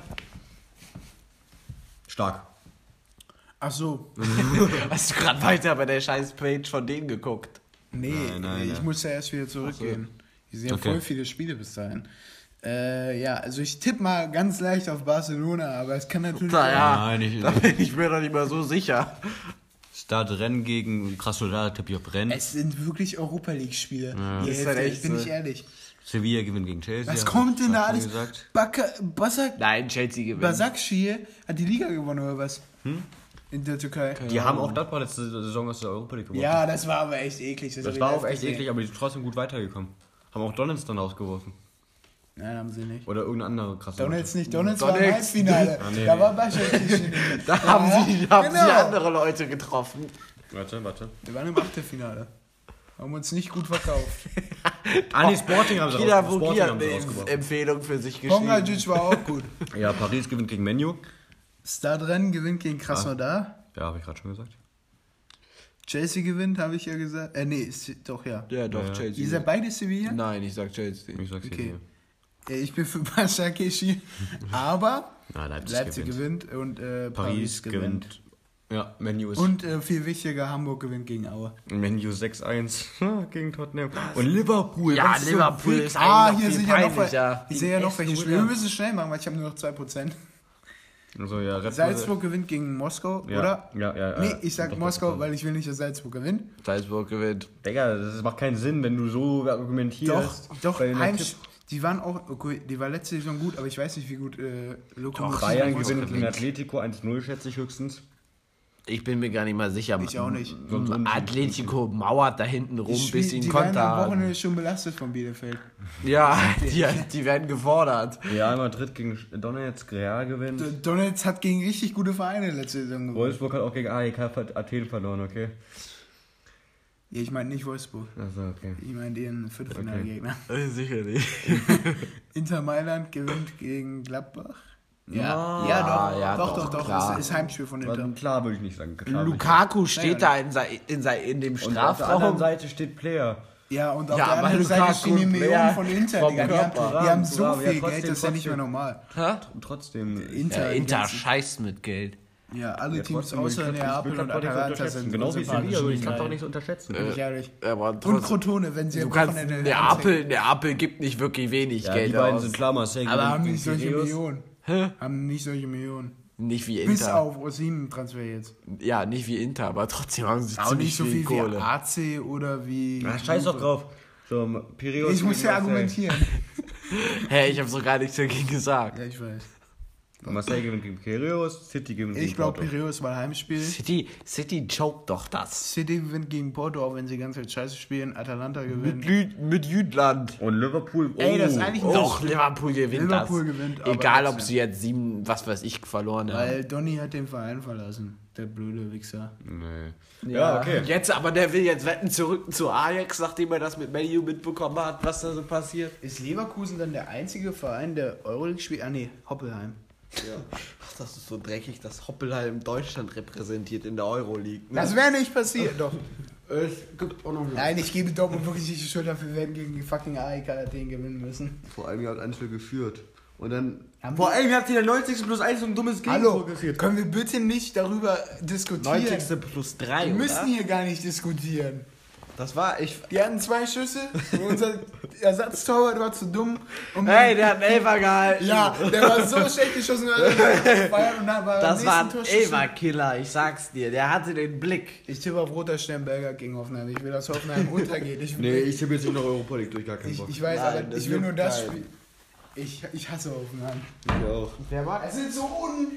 S3: Stark.
S2: Ach so.
S1: Hast du gerade weiter bei der scheiß Page von denen geguckt?
S2: Nee,
S3: Nein, nein,
S2: nee, ich muss ja erst wieder zurückgehen. Hier sind ja
S3: Okay.
S2: voll viele Spiele bis dahin. Äh, ja, also ich tippe mal ganz leicht auf Barcelona, aber es kann natürlich.
S1: Naja,
S3: Nein, ich-
S1: da bin ich mir doch nicht mehr so sicher.
S3: Start Rennen gegen Krasnodar, tipp ich auf Rennen.
S2: Es sind wirklich Europa League-Spiele. Die
S1: Ist
S2: Hälfte,
S1: halt echt
S2: bin ich ehrlich.
S3: Sevilla gewinnt gegen Chelsea.
S2: Was kommt denn da alles? Basak,
S1: Nein, Chelsea gewinnt.
S2: Basakşehir hat die Liga gewonnen oder was?
S3: Hm?
S2: In der Türkei.
S3: Die haben auch Gladbach letzte Saison aus der Europa League gewonnen.
S2: Ja, das war aber echt eklig.
S3: Das
S2: ich
S3: war auch echt
S2: gesehen.
S3: eklig, aber die sind trotzdem gut weitergekommen. Haben auch Donalds dann rausgeworfen.
S2: Nein, haben sie nicht.
S3: Oder irgendeine andere krasse
S2: Donalds nicht. Donalds war im Halbfinale.
S3: Ah, nee,
S2: da war Başakşehir nicht.
S1: Da haben, sie, haben
S2: genau.
S1: sie andere Leute getroffen.
S3: Warte, warte.
S2: Wir waren im Achtelfinale. Haben uns nicht gut verkauft.
S3: Ah, nee, Sporting haben sie
S1: Kida
S3: raus- Sporting haben sie.
S1: Empfehlung für sich geschrieben.
S2: Pongajic war auch gut.
S3: Ja, Paris gewinnt gegen Menu.
S2: Stadrennen gewinnt gegen Krasnodar.
S3: Ja, habe ich gerade schon gesagt.
S2: Chelsea gewinnt, habe ich ja gesagt. Äh, nee, ist, doch, ja.
S1: Ja, doch,
S3: Ja.
S1: Chelsea.
S2: Ihr seid beide Sevilla?
S1: Nein, ich sag Chelsea.
S3: Ich sag's
S2: Okay. Ich bin für Başakşehir, aber
S3: Ah, Leipzig,
S2: Leipzig
S3: gewinnt.
S2: gewinnt, und äh,
S3: Paris, gewinnt. Ja, Menu ist.
S2: Und äh, viel wichtiger, Hamburg gewinnt gegen Aue.
S3: Menu 6-1 gegen Tottenham. Und Liverpool.
S1: Ja,
S3: so
S1: Liverpool
S3: wild.
S1: ist
S2: Ah, hier sind ja noch, hier sind ja noch welche Spiele. Wir müssen schnell machen, weil ich habe nur noch 2%.
S3: Also, ja, Red
S2: Salzburg gewinnt gegen Moskau,
S3: Ja,
S2: oder?
S3: ja, ja,
S2: Nee,
S3: ja.
S2: ich sag
S3: Doch,
S2: Moskau,
S3: doch.
S2: weil ich will nicht, dass Salzburg gewinnt.
S1: Salzburg gewinnt.
S3: Digga, das macht keinen Sinn, wenn du so
S2: Doch,
S3: argumentierst.
S2: doch,
S3: Bei den
S2: Heims, die waren auch, okay, die war letzte Saison gut, aber ich weiß nicht, wie gut äh, Lokomotiv
S3: Bayern gewinnt gegen. Atletico 1-0, schätze ich höchstens.
S1: Ich bin mir gar nicht mal sicher.
S2: Ich auch nicht.
S1: Atletico mauert da hinten rum,
S2: Die,
S1: bis sie einen
S2: die werden
S1: Konter haben.
S2: Wochenende schon belastet von Bielefeld.
S1: Ja, die, die werden gefordert.
S3: Real Madrid gegen Donetsk, Real gewinnt.
S2: D- Donetsk hat gegen richtig gute Vereine letzte Saison gewonnen.
S3: Wolfsburg hat auch gegen AEK Athen verloren, okay?
S2: Ja, ich meine nicht Wolfsburg.
S3: Also, okay.
S2: Ich meine den Viertelfinalgegner.
S1: Sicherlich.
S2: Inter Mailand gewinnt gegen Gladbach.
S1: Ja,
S2: ja, doch,
S1: ja,
S2: doch,
S1: doch,
S2: doch, doch,
S1: klar.
S2: Das ist Heimspiel von Inter.
S3: Klar würde ich nicht sagen.
S1: Lukaku steht da in, sei, in, sei, in dem.
S3: Und auf der anderen
S1: Strafraum.
S3: Seite steht Player.
S2: Ja, und auf
S1: Ja,
S2: der
S1: aber
S2: anderen Seite
S1: Lukaku
S2: stehen die Millionen
S1: Player
S2: von Inter. Die, haben,
S1: Körper.
S2: die haben so viel Geld,
S3: trotzdem,
S2: das ist ja nicht mehr normal.
S3: Trotzdem.
S2: Inter,
S1: Inter scheißt mit Geld.
S2: Ja, alle
S3: Ja,
S2: Teams außer Neapel und Atalanta sind
S3: Genau wie. Sevilla, ich kann
S2: Nein.
S3: doch nicht unterschätzen.
S2: Bin ich ehrlich.
S1: Aber
S2: Und Crotone, wenn sie
S1: du
S2: am
S1: kannst,
S2: Wochenende
S1: Neapel, Neapel gibt nicht wirklich wenig
S3: Ja,
S1: Geld
S3: die beiden
S1: aus.
S3: sind klar, Marseille
S2: Aber haben nicht solche. Millionen.
S1: Hä?
S2: Haben nicht solche Millionen.
S1: Nicht wie
S2: Bis
S1: Inter.
S2: auf Osim-Transfer jetzt.
S1: Ja, nicht wie Inter, aber trotzdem haben sie
S2: Auch
S1: ziemlich
S2: nicht so
S1: viel
S2: viel
S1: Kohle.
S2: wie AC oder wie.
S3: Ach, scheiß doch drauf. So, Piraeus
S2: Ich muss ja argumentieren.
S1: Hä, ich habe so gar nichts dagegen gesagt.
S2: Ja, ich weiß.
S3: Marseille gewinnt gegen Piraeus, City gewinnt
S2: Ich
S3: gegen
S2: glaube,
S3: Porto.
S2: Piraeus war Heimspiel.
S1: City, City choked doch das.
S2: City gewinnt gegen Porto, auch wenn sie ganz Zeit scheiße spielen. Atalanta
S1: Mit,
S2: gewinnt.
S1: Lü mit Jütland.
S3: Und Liverpool. Oh,
S2: Ey, das ist eigentlich ein-
S1: Doch, Liverpool gewinnt
S2: Liverpool
S1: das.
S2: gewinnt, aber
S1: Egal, ob sie jetzt sieben, was weiß ich, verloren haben.
S2: Weil Donny hat den Verein verlassen. Der blöde Wichser.
S3: Nee. Ja, okay.
S1: Jetzt, aber der will jetzt wetten zurück zu Ajax, nachdem er das mit Manu mitbekommen hat, was da so passiert.
S2: Ist Leverkusen dann der einzige Verein, der Euroleague spielt? Ah, nee, Hoppelheim.
S1: Ja. Ach, das ist so dreckig, dass Hoppelheim Deutschland repräsentiert in der Euroleague. Ne?
S2: Das wäre nicht passiert, doch.
S1: es gibt auch noch
S2: Nein, ich gebe Dortmund wirklich nicht die Schuld dafür, wir werden gegen die fucking AEK Athen gewinnen müssen.
S3: Vor allem hat Anschluss geführt. Und dann.
S2: Haben
S3: vor allem hat sie der 90. plus 1 so ein dummes
S2: Hallo,
S3: kassiert.
S2: können wir bitte nicht darüber diskutieren?
S1: 90. plus 3,
S2: Wir müssen
S1: oder?
S2: hier gar nicht diskutieren.
S1: Das war, ich...
S2: Die hatten zwei Schüsse und unser Ersatztorwart war zu dumm. Um
S1: Hey, der hat einen Elfer gehalten.
S2: Ja, der war so schlecht geschossen. war
S1: Das war ein Elfer-Killer, ich sag's dir. Der hatte den Blick.
S2: Ich tippe auf Roter Sternberger gegen Hoffenheim. Ich will, dass Hoffenheim untergeht. Ich,
S3: Nee, ich habe jetzt nicht noch Europa League durch, gar keinen
S2: ich,
S3: Bock.
S2: ich weiß,
S1: Nein,
S2: aber ich will nur das. Spiel. Ich, ich hasse Hoffenheim.
S3: Ich auch.
S1: Wer war
S2: Es sind so un...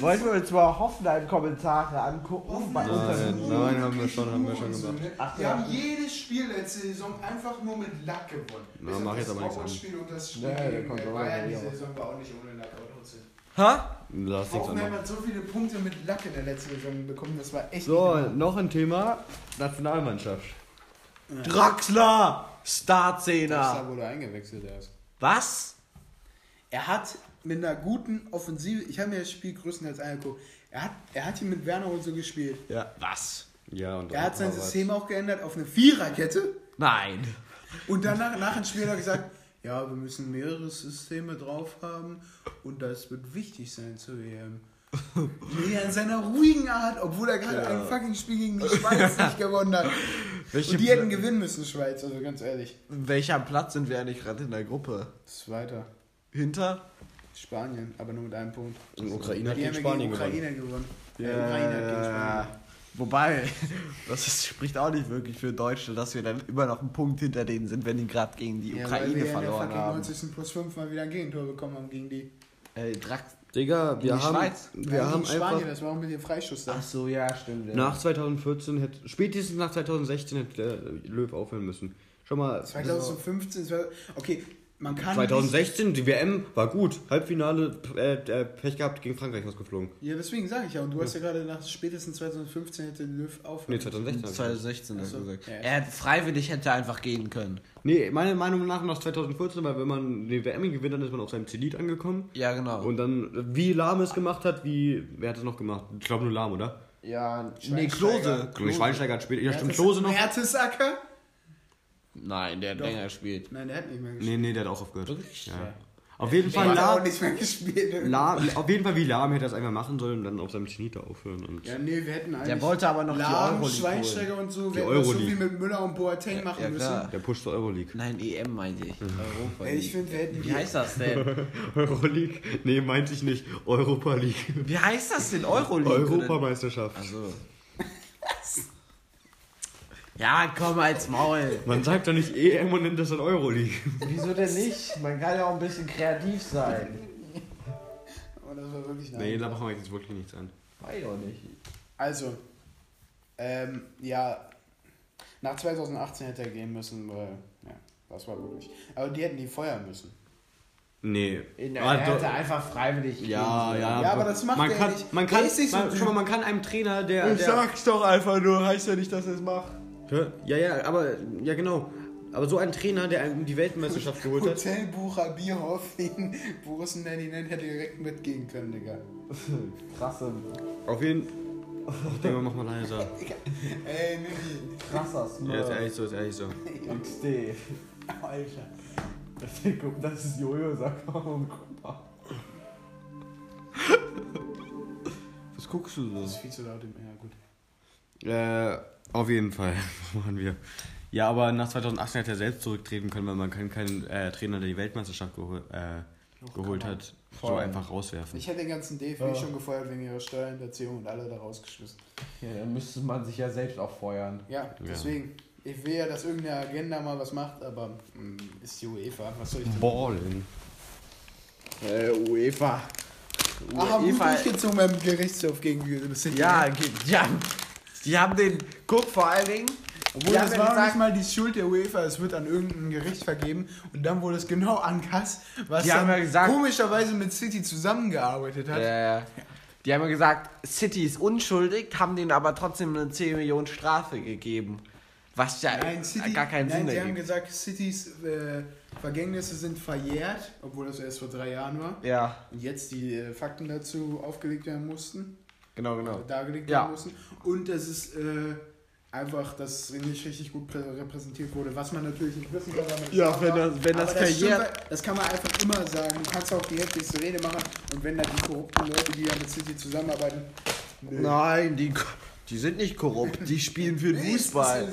S1: Wollten wir uns mal Hoffenheim-Kommentare angucken? Bei
S2: Nein,
S3: nein, haben wir schon, haben wir schon
S2: so,
S3: gemacht.
S2: ne?
S1: Ach,
S2: Die
S1: ja.
S2: haben jedes Spiel letzte Saison einfach nur mit Lack gewonnen.
S3: Na, mach jetzt aber nichts
S2: Dortmund-Spiel und das Spiel
S1: Nee, der
S2: gegen
S1: kommt
S2: Bayern
S1: raus.
S2: Saison war auch nicht ohne Lack.
S1: Ha?
S3: Lass
S2: Hoffenheim
S3: an.
S2: hat so viele Punkte mit Lack in der letzten Saison bekommen, das war echt
S3: So, noch ein Thema. Nationalmannschaft.
S1: Draxler!
S2: Das
S1: Starzehner!
S2: wurde eingewechselt erst.
S1: Was?
S2: Er hat mit einer guten Offensive, ich habe mir das Spiel größtenteils angeguckt, er hat, er hat hier mit Werner und so gespielt.
S1: Ja. Was?
S3: Ja, und
S2: Er hat sein. System auch geändert auf eine Viererkette
S1: Nein.
S2: und danach nach dem Spiel hat er gesagt, ja, wir müssen mehrere Systeme drauf haben und das wird wichtig sein zu EM. Nee, in seiner ruhigen Art, obwohl er gerade ein fucking Spiel gegen die Schweiz nicht gewonnen hat.
S1: Welche
S2: und die hätten gewinnen müssen, Schweiz, also ganz ehrlich.
S1: Welcher Platz sind wir eigentlich gerade in der Gruppe?
S2: Zweiter.
S1: Hinter?
S2: Spanien, aber nur mit einem Punkt.
S3: Und Ukraine hat
S2: Die
S3: gegen
S2: ja
S3: Spanien
S2: gegen
S3: gewonnen.
S2: Ukraine gewonnen. Ja, Ukraine hat gegen Spanien.
S1: Wobei, das ist, spricht auch nicht wirklich für Deutschland, dass wir dann immer noch einen Punkt hinter denen sind, wenn die gerade gegen die
S2: Ja, weil
S1: Ukraine
S2: wir ja in der
S1: verloren
S2: fucking
S1: haben.
S2: 90. plus 5 mal wieder ein Gegentor bekommen haben gegen die.
S1: Ey, Drax.
S3: Digga, wir
S1: die
S3: haben,
S1: Schweiz?
S3: wir
S2: Ja,
S3: haben
S2: Spanien,
S3: einfach
S2: das war auch mit dem Freischuss da.
S1: Ach so, ja, stimmt. Ja.
S3: nach 2014, hätte, spätestens nach 2016 hätte der Löw aufhören müssen. Schon mal,
S2: 2015, das war- okay, man kann.
S3: 2016, die WM war gut. Halbfinale, äh, äh, Pech gehabt, gegen Frankreich rausgeflogen.
S2: Nicht, ja, deswegen sage ich ja. Und du hast ja gerade nach spätestens 2015 hätte Löw aufhören.
S3: Nee, 2016. hab ich gesagt.
S1: 2016 hat
S2: Ach so,
S1: er gesagt.
S2: ja.
S1: Er hat freiwillig hätte einfach gehen können.
S3: Nee, meiner Meinung nach nach 2014, weil wenn man die WM gewinnt, dann ist man auf seinem Zenit angekommen.
S1: Ja, genau.
S3: Und dann, wie Lahm es gemacht hat, wie, wer hat es noch gemacht? Ich glaube nur Lahm, oder?
S1: Ja,
S2: Schweinsteiger.
S1: nee, Klose.
S3: Klose. Schweinsteiger hat später. Ja, stimmt, Klose noch.
S2: Mertesacker?
S1: Nein, der hat
S2: Doch.
S1: länger gespielt.
S2: Nein, der hat nicht mehr
S3: Nee,
S2: gespielt.
S3: nee, der hat auch aufgehört.
S1: Wirklich?
S3: Ja.
S2: Ja.
S3: Auf jeden
S2: Der
S3: Fall
S2: hat auch
S3: Lahm,
S2: nicht mehr gespielt.
S3: Lahm, auf jeden Fall wie Lahm hätte es einfach machen sollen und dann auf seinem Zenit aufhören. Und
S2: Ja, nee, wir hätten eigentlich.
S1: wollte aber noch die
S2: Lahm,
S1: Euroleague
S2: Schweinsteiger und so.
S3: Die
S2: Wir hätten das so
S3: Euroleague.
S2: wie mit Müller und Boateng machen
S1: ja,
S2: müssen.
S1: klar.
S3: der pusht zur Euroleague.
S1: Nein, EM meinte ich. Europa.
S2: Ey, ich finde, wir hätten
S1: Wie heißt das denn?
S3: Euroleague? Nee, meinte ich nicht. Europa League.
S1: Wie heißt das denn? Euroleague?
S3: Europameisterschaft.
S1: Also. Ja, komm als Maul.
S3: Man sagt doch nicht EM und nennt das dann Euroleague.
S1: Wieso denn nicht? Man kann ja auch ein bisschen kreativ sein.
S2: Aber das war wirklich
S3: Nee, da machen wir jetzt wirklich nichts an.
S1: Weiß ich auch nicht.
S2: Also, ähm, ja, nach 2018 hätte er gehen müssen, weil, ja, das war wirklich. Aber die hätten die feuern müssen.
S3: Nee.
S1: In,
S3: Ah,
S1: er hätte einfach freiwillig.
S3: ja,
S1: gehen
S3: ja,
S2: Ja, aber das macht
S3: man
S2: er
S3: kann,
S2: nicht.
S3: Man
S2: Der
S3: kann,
S2: nicht so
S3: man, man kann einem Trainer, der,
S1: sollen.
S3: der
S1: doch einfach nur, heißt ja nicht, dass er es macht.
S3: Ja, ja, aber ja genau. Aber so ein Trainer, der einem die Weltmeisterschaft geholt hat.
S2: Hotelbucher Bierhoff, ihn Boris Nanny nennt, hätte direkt mitgehen können, Digga.
S1: Krasse,
S3: Auf jeden Ach, Digga, mach mal leiser.
S2: Ey, Nini.
S1: krasser
S3: Ja, ist ehrlich so, ist ehrlich so.
S1: XD.
S2: Alter.
S1: Das ist Jojo, sag mal und guck mal. Was guckst du
S2: Das ist
S1: so?
S2: viel zu laut im Ja, gut.
S3: Äh, auf jeden Fall. Machen wir? Ja, aber nach 2018 hätte er selbst zurücktreten können, weil man kann keinen äh, Trainer, der die Weltmeisterschaft gehol äh, geholt hat, so einfach rauswerfen.
S2: Ich hätte den ganzen DFB
S1: Ja.
S2: schon gefeuert wegen ihrer Steuerhinterziehung und alle da rausgeschmissen.
S1: Ja, dann müsste man sich ja selbst auch feuern.
S2: Ja, deswegen. Ich will ja, dass irgendeine Agenda mal was macht, aber mh, ist die UEFA. Was soll ich denn?
S3: Ballen.
S1: Äh, UEFA.
S2: Ach, haben gut
S1: UEFA.
S2: durchgezogen beim Gerichtshof gegen.
S1: Ja, ge- die haben, den. Guck, vor allen Dingen.
S2: Obwohl, das war
S1: ja
S2: auch nicht mal die Schuld der UEFA, es wird an irgendein Gericht vergeben und dann wurde es genau an Kass, was dann
S1: ja gesagt-
S2: komischerweise mit City zusammengearbeitet hat.
S1: äh, die haben ja gesagt, City ist unschuldig, haben denen aber trotzdem eine 10 Millionen Strafe gegeben. Was ja
S2: Nein, City,
S1: gar keinen
S2: nein,
S1: Sinn
S2: sie haben
S1: ergibt.
S2: gesagt, Citys äh, Vergängnisse sind verjährt, obwohl das erst vor drei Jahren war.
S1: Ja,
S2: Und jetzt die äh, Fakten dazu aufgelegt werden mussten,
S1: genau, genau.
S2: dargelegt
S1: Ja.
S2: werden mussten. Und es ist äh, einfach, dass es nicht richtig gut prä- repräsentiert wurde, was man natürlich nicht wissen kann.
S1: Ja, wenn das- wenn das verjährt-
S2: stimmt, Das kann man einfach immer sagen. Du kannst auch die heftigste Rede machen und wenn da die korrupten Leute, die ja mit City zusammenarbeiten, nö.
S1: Nein, die, die sind nicht korrupt, die spielen für den Fußball.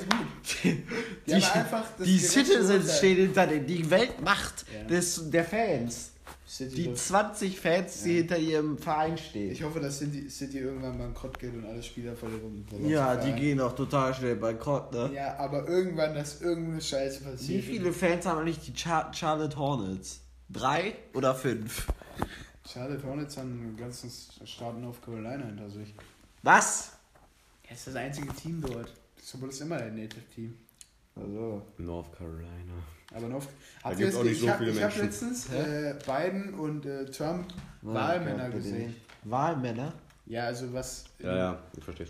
S1: Die,
S2: Die das
S1: die
S2: gerechte
S1: Citizens stehen hinter denen, die Weltmacht
S2: Ja.
S1: des, der Fans.
S2: City
S1: Die
S2: so-
S1: 20 Fans, die
S2: Ja.
S1: hinter ihrem Verein stehen.
S2: Ich hoffe, dass City, City irgendwann bankrott geht und alle Spieler verlieren.
S1: Ja, die gehen auch total schnell bankrott, ne?
S2: Ja, aber irgendwann, dass irgendeine Scheiße
S1: Wie
S2: passiert.
S1: viele Fans haben eigentlich die Char Charlotte Hornets? Drei oder fünf?
S2: Charlotte Hornets haben einen ganzen Staat North Carolina hinter sich.
S1: Was?
S2: Er ist das einzige Team dort. Das ist immer ein Native-Team.
S1: Also.
S3: North Carolina.
S2: Aber North.
S3: Da gibt's
S2: ihr
S3: auch nicht so
S2: ich hab-
S3: viele
S2: Ich habe
S3: Menschen.
S2: letztens äh, Biden und äh, Trump
S1: Oh
S2: Wahlmänner
S1: bitte
S2: gesehen.
S1: Wahlmänner?
S2: Ja, also was.
S3: Ja, ja, ich verstehe.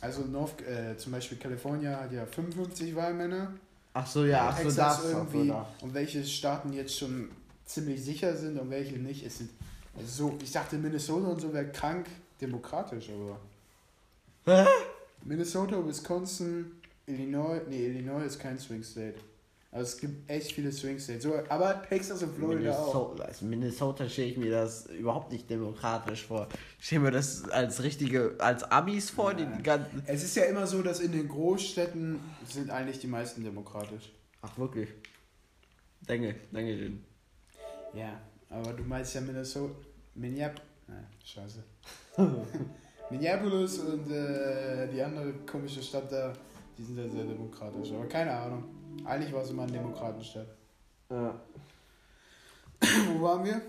S2: Also North, äh, zum Beispiel California hat ja 55 Wahlmänner.
S1: Ach so, ja, ach so, das. ach so,
S2: irgendwie.
S1: da.
S2: Und welche Staaten jetzt schon ziemlich sicher sind und welche nicht. Es sind also so, ich dachte Minnesota und so wäre krank demokratisch, aber.
S1: Hä?
S2: Minnesota, Wisconsin, Illinois, nee, Illinois ist kein Swing State. Also es gibt echt viele Swing States. So, aber Texas und Florida auch.
S1: Minnesota, als Minnesota stelle ich mir das überhaupt nicht demokratisch vor. Ich stelle mir das als richtige, als Amis vor, die die ganzen.
S2: Es ist ja immer so, dass in den Großstädten sind eigentlich die meisten demokratisch.
S1: Ach, wirklich? Danke, danke schön.
S2: Ja, aber du meinst ja Minnesota. Minneapolis. Nein, scheiße. Minneapolis und äh, die andere komische Stadt da, die sind ja sehr demokratisch. Aber keine Ahnung. Eigentlich war es immer eine Demokratenstadt.
S1: Ja.
S2: Wo waren wir?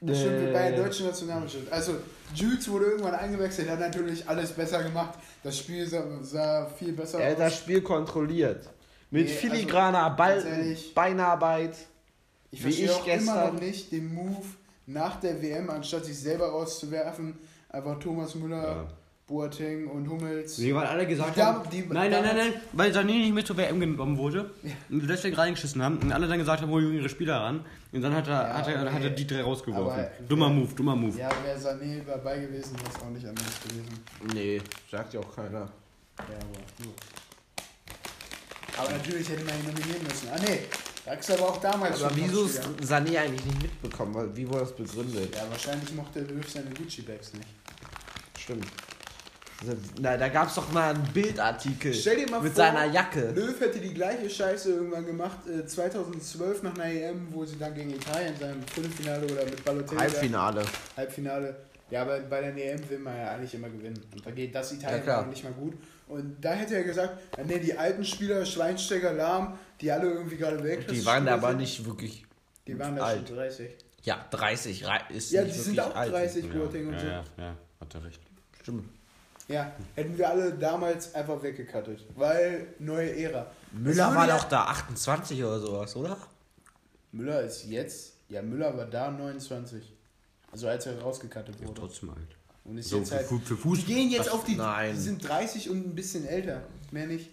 S2: Das stimmt, wir bei der deutschen Nationalmannschaft. Also, Jules wurde irgendwann eingewechselt, hat natürlich alles besser gemacht. Das Spiel sah, sah viel besser
S1: Er hat das
S2: aus.
S1: Spiel kontrolliert. Mit
S2: Nee,
S1: filigraner
S2: also,
S1: Ball. Beinarbeit.
S2: Ich
S1: wie
S2: verstehe
S1: ich
S2: auch immer
S1: gestern-
S2: noch nicht den Move nach der WM, anstatt sich selber rauszuwerfen, einfach Thomas Müller
S3: Ja.
S2: Boateng und Hummels.
S3: Nee, weil alle gesagt
S2: Die
S3: haben.
S2: Die-
S3: nein, nein, nein, nein, weil Sané nicht mit zur WM genommen wurde. Und deswegen reingeschissen haben. Und alle dann gesagt haben, holen ihre Spieler ran. Und dann hat er,
S2: Ja,
S3: hat er,
S2: okay.
S3: hat er die drei rausgeworfen.
S2: Aber-
S3: dummer Move, dummer Move.
S2: Ja, wäre Sané dabei gewesen, wäre es auch nicht anders gewesen.
S1: Nee, sagt ja auch keiner.
S2: Ja, aber gut. Aber natürlich hätte man ihn nominieren müssen. Ah, nee. Sagst du aber auch damals
S1: Aber
S2: schon
S1: wieso ist. Sané eigentlich nicht mitbekommen? Weil, wie wurde das begründet?
S2: Ja, wahrscheinlich mochte Löw seine Gucci-Bags nicht.
S1: Stimmt. Na, da gab es doch mal einen Bildartikel
S2: Stell dir mal
S1: mit
S2: vor,
S1: seiner Jacke.
S2: Löw hätte die gleiche Scheiße irgendwann gemacht, äh, 2012 nach einer EM, wo sie dann gegen Italien sein Viertelfinale oder mit Balotelli
S1: Halbfinale.
S2: Halbfinale. Ja, aber bei der EM will man ja eigentlich immer gewinnen. Und da geht das Italien
S1: Ja,
S2: nicht mal gut. Und da hätte er gesagt, nee, die alten Spieler, Schweinsteiger, Lahm, die alle irgendwie gerade weg
S1: Die waren aber nicht wirklich.
S2: Die waren da
S1: alt.
S2: schon 30.
S1: Ja, 30 rei- ist
S2: Ja,
S1: nicht
S2: die sind auch
S1: alt.
S2: 30, Boateng
S3: ja,
S2: und so.
S3: ja, ja, hat er recht.
S1: Stimmt.
S2: Ja, hätten wir alle damals einfach weggekattet. Weil neue Ära.
S1: Müller war
S2: ja-
S1: doch da 28 oder sowas, oder?
S2: Müller ist jetzt. Ja, Müller war da 29. Also als er rausgekattet
S3: Ja,
S2: wurde.
S3: trotzdem alt.
S2: Und ist
S3: So,
S2: jetzt
S3: für,
S2: halt.
S3: Für Fuß.
S2: Die gehen jetzt
S1: Was?
S2: auf die.
S1: Nein.
S2: Die sind 30 und ein bisschen älter. Mehr nicht.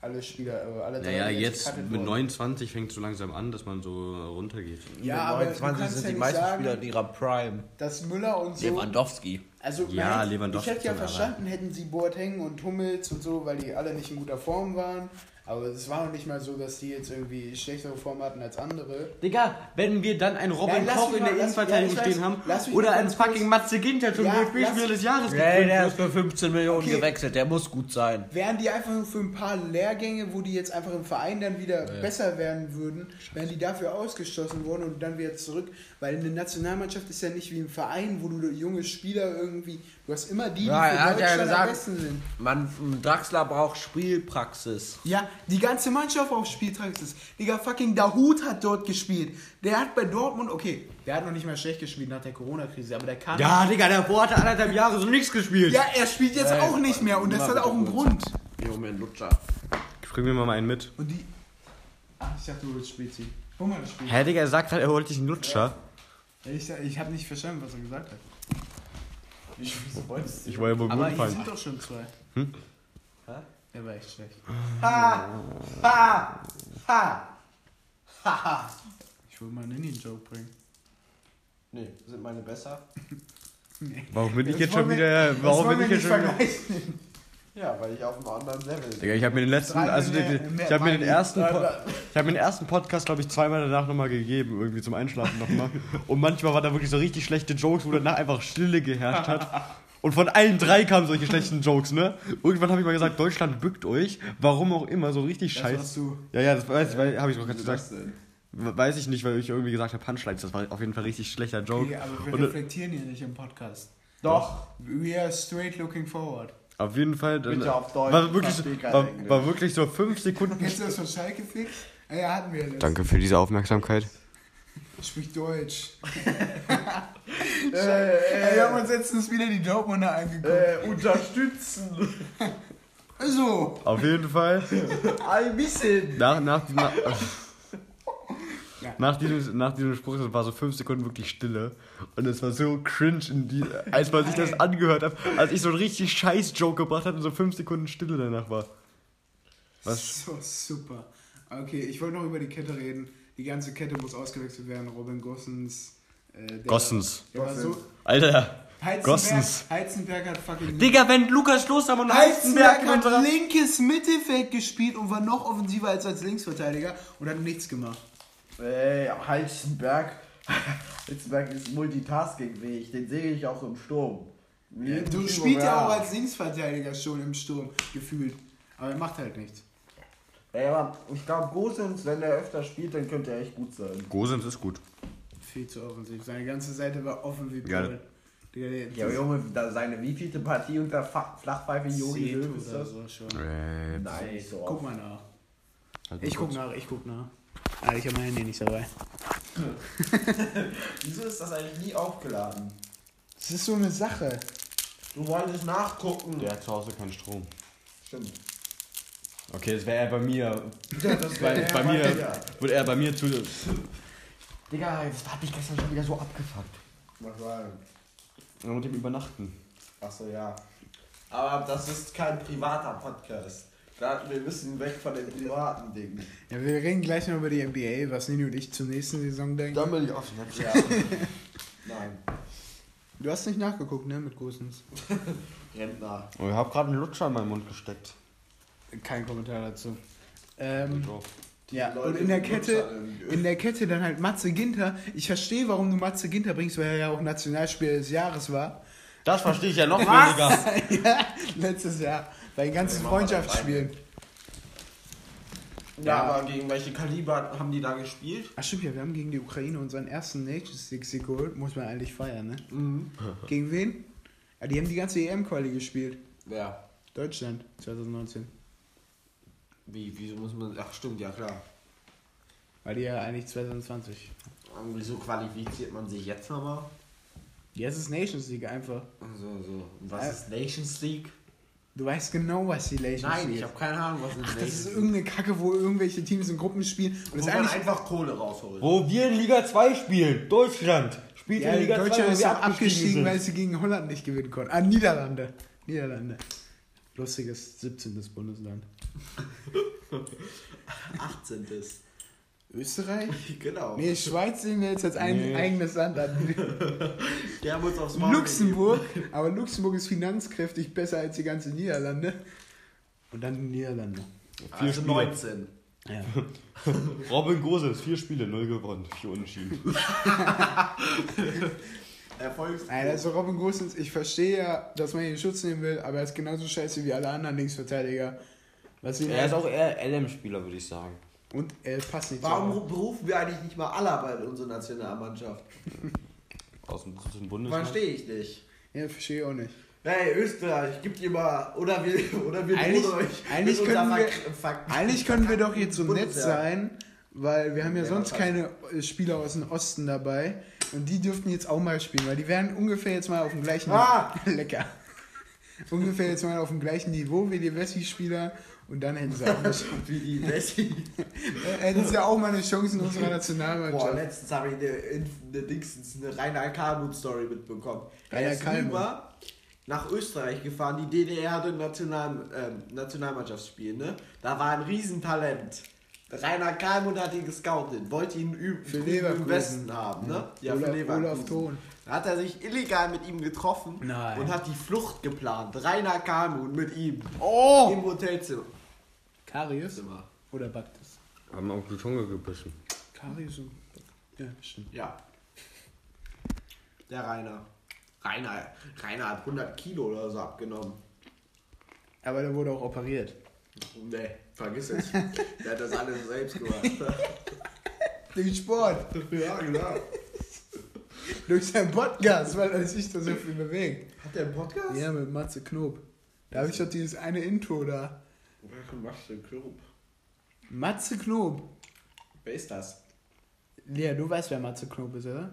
S2: Alle Spieler, äh, alle
S3: Naja,
S2: die
S3: jetzt mit
S2: wurden.
S3: 29 fängt es so langsam an, dass man so runtergeht.
S2: Ja,
S1: Mit
S2: aber du
S1: 29
S2: kannst
S1: sind
S2: ja
S1: die meisten
S2: sagen,
S1: Spieler in ihrer Prime.
S2: dass Müller und so.
S1: Lewandowski.
S2: Also,
S3: Ja,
S2: hätte-
S3: Lewandowski
S2: Ich hätte ja verstanden, hätten sie Boateng und Hummels und so, weil die alle nicht in guter Form waren. Aber es war noch nicht mal so, dass die jetzt irgendwie schlechtere Form hatten als andere.
S3: Digga, wenn wir dann einen Robin
S2: lass
S3: Koch in der Innenverteidigung
S2: ja,
S3: stehen haben oder einen fucking Matze Ginter zum
S2: Ja, lass-
S3: des Jahres
S1: Nee, der ist für 15 Millionen
S2: Okay.
S1: gewechselt, der muss gut sein.
S2: Wären die einfach nur für ein paar Lehrgänge, wo die jetzt einfach im Verein dann wieder
S1: Ja.
S2: besser werden würden, wären die dafür ausgeschlossen worden und dann wieder zurück. Weil eine Nationalmannschaft ist ja nicht wie ein Verein, wo du junge Spieler irgendwie. Du hast immer die, die
S1: Ja, hat ja
S2: am
S1: gesagt-
S2: besten sind.
S1: Man, Draxler braucht Spielpraxis.
S2: Ja, die ganze Mannschaft auf Spielpraxis. Digga, fucking Dahut hat dort gespielt. Der hat bei Dortmund, okay, der hat noch nicht mal schlecht gespielt nach der Corona-Krise, aber der kann.
S3: Ja, Digga, der hat anderthalb Jahre so nichts gespielt.
S2: Ja, er spielt jetzt
S1: Ey,
S2: auch nicht mehr und das hat auch einen Grund.
S1: Junge Lutscher.
S3: Bring mir mal einen mit.
S2: Und die. Ach, ich dachte, du willst Spezi. Guck mal das Spiel.
S3: Hä, Digga, er sagt halt, er holt dich einen Lutscher.
S2: Ich, ich habe nicht verstanden, was er gesagt hat.
S1: Wieso wolltest
S3: Ich wollte wohl
S2: Aber
S3: gut
S2: hier
S3: fallen.
S2: sind doch schon zwei.
S3: Hm?
S1: Hä?
S2: Er war echt schlecht.
S1: Ha! Ha! Ha! Ha!
S2: Ich will mal einen Indian-Joke bringen.
S1: Nee, sind meine besser?
S3: Warum bin ich jetzt schon wieder. Warum bin ich jetzt schon wieder.
S1: Ja, weil ich auf einem anderen Level bin.
S3: Digga, ich habe mir den letzten, also
S2: mehr-
S3: den,
S2: mehr
S3: ich habe mir den ersten, Po- ich habe mir den ersten Podcast, glaube ich, zweimal danach nochmal gegeben, irgendwie zum Einschlafen nochmal. Und manchmal waren da wirklich so richtig schlechte Jokes, wo danach einfach Stille geherrscht hat. Und von allen drei kamen solche schlechten Jokes, ne? Irgendwann habe ich mal gesagt, Deutschland bückt euch, warum auch immer, so richtig
S2: Das
S3: scheiße.
S2: warst du.
S3: Ja, ja, das weiß ich, habe ich gerade gesagt. Weiß ich nicht, weil ich irgendwie gesagt habe, Punchlines, das war auf jeden Fall richtig schlechter Joke.
S2: Okay, aber wir
S3: Und-
S2: reflektieren hier nicht im Podcast.
S1: Doch.
S2: We are straight looking forward.
S3: Auf jeden Fall. Dann,
S1: Bitte auf Deutsch,
S3: War wirklich, war, war wirklich so fünf Sekunden.
S2: Kennst du das von Schalke fix? Ja, hatten wir letztens.
S3: Danke für diese Aufmerksamkeit.
S2: Sprich Deutsch.
S1: Äh,
S2: Ey, wir haben uns letztens wieder die Dortmunder angeguckt.
S1: äh, unterstützen.
S2: So.
S3: Auf jeden Fall.
S1: Ein bisschen.
S3: Nach, nach, nach,
S2: Ja.
S3: nach, diesem, nach diesem Spruch war so fünf Sekunden wirklich Stille. Und es war so cringe, in die, als man sich das angehört hat, als ich so einen richtig scheiß Joke gebracht habe und so fünf Sekunden Stille danach war. Was?
S2: So, super. Okay, ich wollte noch über die Kette reden. Die ganze Kette muss ausgewechselt werden. Robin Gossens. Äh,
S3: Gossens.
S2: So.
S3: Alter.
S2: Heizenberg,
S3: Gossens.
S2: Heizenberg hat fucking.
S3: Digga, wenn Lukas Klostermann und
S2: Heizenberg
S3: Heizenberg
S2: hat linkes Mittelfeld gespielt und war noch offensiver als als Linksverteidiger und hat nichts gemacht.
S1: Ey, Heizenberg. Heizenberg ist multitaskingfähig. Den sehe ich auch im Sturm. Wie
S2: Du spielst ja auch als Linksverteidiger schon im Sturm, gefühlt. Aber er macht halt nichts.
S1: Ey, aber ich glaube, Gosens, wenn der öfter spielt, dann könnte er echt gut sein.
S3: Gosens ist gut.
S2: Viel zu offensiv. Seine ganze Seite war offen wie
S3: Ja.
S2: Digga, der,
S1: Ja, Junge, da seine wievielte Partie unter Flachpfeife Jogi Löw ist das?
S2: so schon.
S1: Nein, so
S2: Guck mal nach.
S3: halt
S2: Ich guck
S3: kurz.
S2: nach, ich guck nach. Ah, ich habe mein Handy nicht dabei.
S1: Wieso ist das eigentlich nie aufgeladen?
S2: Das ist so eine Sache.
S1: Du wolltest nachgucken.
S3: Der hat zu Hause keinen Strom.
S1: Stimmt.
S3: Okay, das wäre er bei mir.
S1: Ja, das
S3: Bei,
S1: wär
S3: bei
S1: ja
S3: mir
S1: mal wieder.
S3: würde er bei mir zu. Digga, das hat mich gestern schon wieder so abgefuckt.
S1: Was war denn?
S3: Und mit dem Übernachten.
S1: Achso, ja. Aber das ist kein privater Podcast. Da, wir müssen weg von den privaten Dingen.
S2: Ja, wir reden gleich noch über die NBA, was Nini und ich zur nächsten Saison denken.
S1: Dann bin ich auf Snapchat. Ja. Nein.
S2: Du hast nicht nachgeguckt, ne, mit Gosens.
S1: Rentner.
S3: Oh, ich habe gerade einen Lutscher in meinen Mund gesteckt.
S2: Kein Kommentar dazu. Ähm, ja,
S1: Leute
S2: und in der Kette, in der Kette dann halt Matze Ginter. Ich verstehe, warum du Matze Ginter bringst, weil er ja auch Nationalspieler des Jahres war.
S3: Das verstehe ich ja noch weniger.
S2: ja, letztes Jahr. Bei den ganzen
S1: Ja,
S2: Freundschaftsspielen.
S1: Ja,
S2: Ja.
S1: aber gegen welche Kaliber haben die da gespielt?
S2: Ach stimmt ja, wir haben gegen die Ukraine unseren ersten Nations League Sieg geholt. Muss man eigentlich feiern, ne?
S1: Mhm.
S2: Gegen wen? Ja, die haben die ganze EM-Quali gespielt.
S1: Ja.
S2: Deutschland 2019.
S1: Wie, wieso muss man. Ach, stimmt, ja klar.
S2: Weil die ja eigentlich 2020.
S1: Und wieso qualifiziert man sich jetzt nochmal?
S2: Jetzt ist Nations League einfach.
S1: So, so. Und was
S2: Äh,
S1: ist Nations League?
S2: Du weißt genau, was die Nations
S1: Nein, ich habe keine Ahnung, was ist
S2: Ach, das ist irgendeine Kacke, wo irgendwelche Teams in Gruppen spielen. Und
S1: Wo man
S2: eigentlich.
S1: einfach Kohle rausholt.
S3: Wo wir in Liga 2 spielen. Deutschland. Spielt
S2: Ja,
S3: in Liga 2,
S2: Deutschland ist
S3: wir
S2: auch abgestiegen,
S3: sind.
S2: weil sie gegen Holland nicht gewinnen konnten. Ah, Niederlande. Niederlande. Lustiges 17. Bundesland.
S1: 18.
S2: Österreich?
S1: genau.
S2: Nee, Schweiz sehen wir jetzt als ein
S3: Nee.
S2: eigenes Land an.
S1: Der haben uns aufs Maul
S2: Luxemburg, aber Luxemburg ist finanzkräftig besser als die ganze Niederlande. Und dann die Niederlande.
S1: gegeben.
S3: Vier
S1: Also
S3: Spiele.
S1: 19.
S2: Ja.
S3: Robin Gosens, vier Spiele, null gewonnen, vier unentschieden.
S1: Erfolgs.
S2: Also Robin Gosens, ich verstehe ja, dass man ihn in Schutz nehmen will, aber er ist genauso scheiße wie alle anderen Linksverteidiger. Was
S3: Er ist auch eher LM-Spieler, würde ich sagen.
S2: Und er passt nicht zu
S1: Warum berufen wir eigentlich nicht mal Alaba in unsere Nationalmannschaft?
S3: Aus dem dritten Bundesland.
S1: Verstehe ich nicht.
S2: Ja, verstehe ich auch nicht.
S1: Hey, Österreich, gibt ihr mal. Oder wir, oder wir
S2: Eigentlich-
S1: euch.
S2: eigentlich
S1: unserer
S2: können wir- Eigentlich können wir doch jetzt so nett sein, weil wir haben ja
S1: Ja,
S2: sonst keine Spieler aus dem Osten dabei und die dürften jetzt auch mal spielen, weil die wären ungefähr jetzt mal auf dem gleichen
S1: Ah!
S2: lecker. ungefähr jetzt mal auf dem gleichen Niveau wie die Wessi-Spieler und dann hätten sie auch Chance-
S1: Wie die Messi.
S2: äh, hätten sie auch mal eine Chance in unserer
S1: Boah,
S2: Nationalmannschaft.
S1: letztens habe ich eine, eine, Dingsens, eine Rainer Kalmut-Story mitbekommen. Er
S2: Rainer
S1: ist
S2: Kallmund.
S1: rüber nach Österreich gefahren. Die DDR hatte ein National, ähm, Nationalmannschaftsspiel, ne? Da war ein Riesentalent. Rainer Kalmund hat ihn gescoutet, wollte ihn
S2: Für
S1: im Westen haben, ne? Ja, für
S2: Olaf,
S1: Leverkusen.
S2: Olaf Thon.
S1: Da hat er sich illegal mit ihm getroffen
S2: Nein.
S1: und hat die Flucht geplant. Rainer Kalmund mit ihm
S2: Oh!
S1: im Hotelzimmer.
S2: Karius oder Baktis?
S3: Haben auf die Zunge gebissen.
S2: Karius und Ja, stimmt.
S1: Ja. Der Rainer. Rainer, Rainer hat 100 Kilo oder so abgenommen.
S2: Aber der wurde auch operiert.
S1: Nee, vergiss es. Der hat das alles selbst gemacht.
S2: Durch Sport.
S1: ja, genau.
S2: Durch seinen Podcast, weil er sich da so viel bewegt.
S1: Hat der einen Podcast?
S2: Ja, mit Matze Knob. Da habe ich doch dieses eine Intro da.
S1: Den Club?
S2: Matze Knob.
S1: Wer ist das?
S2: Lea, du weißt, wer Matze Knob ist, oder?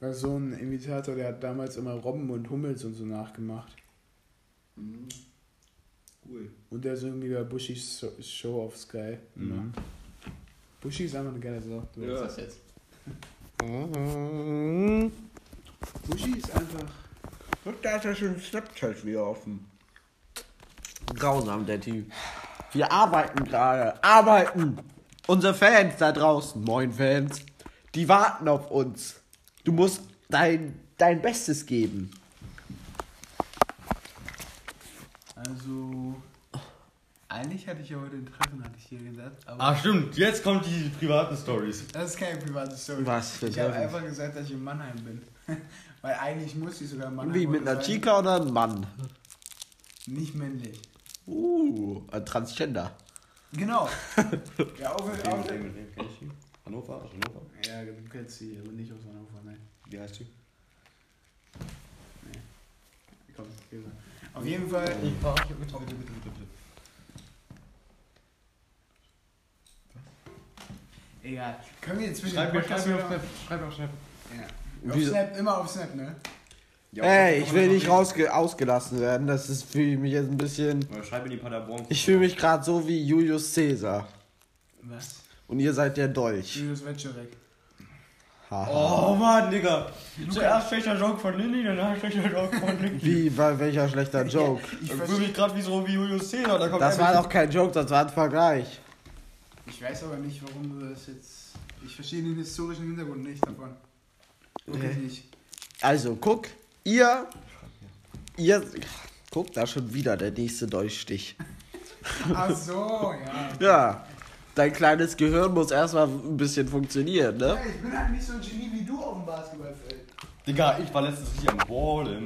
S2: Das ist so ein Imitator, der hat damals immer Robben und Hummels und so nachgemacht.
S1: Mhm. Cool.
S2: Und der ist irgendwie der Bushis So- Show auf Sky.
S3: Mhm.
S2: Buschi ist einfach eine geile Sau. Du
S1: Ja.
S2: das jetzt. Buschi ist einfach.
S1: Und da hat er schon Snapchat wieder offen. Grausam, der Typ. Wir arbeiten gerade. Arbeiten! Unsere Fans da draußen, moin Fans, die warten auf uns. Du musst dein, dein Bestes geben.
S2: Also. Eigentlich hatte ich ja heute ein Treffen, hatte ich hier gesagt. Aber
S3: Ah, stimmt. Jetzt kommt die privaten Stories.
S2: das ist keine private Story.
S1: Was für
S2: Ich habe
S1: Treffen?
S2: einfach gesagt, dass ich in Mannheim bin. Weil eigentlich muss ich sogar in Mannheim
S1: Wie, mit einer
S2: sein.
S1: Chica oder einem Mann?
S2: Nicht männlich.
S1: Uh, ein Transgender.
S2: Genau. ja, auch,
S3: Mit wem, mit wem kenn ich die? Hannover? Aus Hannover?
S2: Ja, du kennst sie, aber nicht aus Hannover, nein.
S3: Wie heißt die?
S2: Komm, geh mal. Auf jeden Fall.
S3: Bitte, bitte, bitte, bitte.
S2: Egal. Können wir für
S3: Schreib mir, schreib mir auf Snap. Schreib mir auf Snap.
S2: Ja. Auf Snap, immer auf Snap, ne?
S1: Ey, ich will nicht rausge ausgelassen werden. Das ist fühle ich mich jetzt ein bisschen.
S3: Schreib in die Paderborn.
S1: Ich fühle mich gerade so wie Julius Caesar.
S2: Was?
S1: Und ihr seid der Dolch.
S2: Julius Wetscherek.
S3: Oh Mann, Digga. Zuerst schlechter Joke von Lilly, danach schlechter Joke von Nicky.
S1: Wie, bei welcher schlechter Joke?
S2: Ich,
S3: fühle mich gerade wie so wie Julius Caesar. Da kommt
S1: Das war doch kein Joke, das war ein Vergleich.
S2: ich weiß aber nicht, warum du das jetzt. Ich verstehe den historischen Hintergrund nicht davon. Wirklich
S1: Nee.
S2: nicht.
S1: Also, guck, ihr. Ihr. Guck, da schon wieder der nächste Durchstich.
S2: Ach so, ja.
S1: Ja, dein kleines Gehirn muss erstmal ein bisschen funktionieren, ne?
S2: Ja, ich bin halt nicht so ein Genie wie du auf dem Basketballfeld.
S3: Digga, ich war letztens hier am
S2: mal.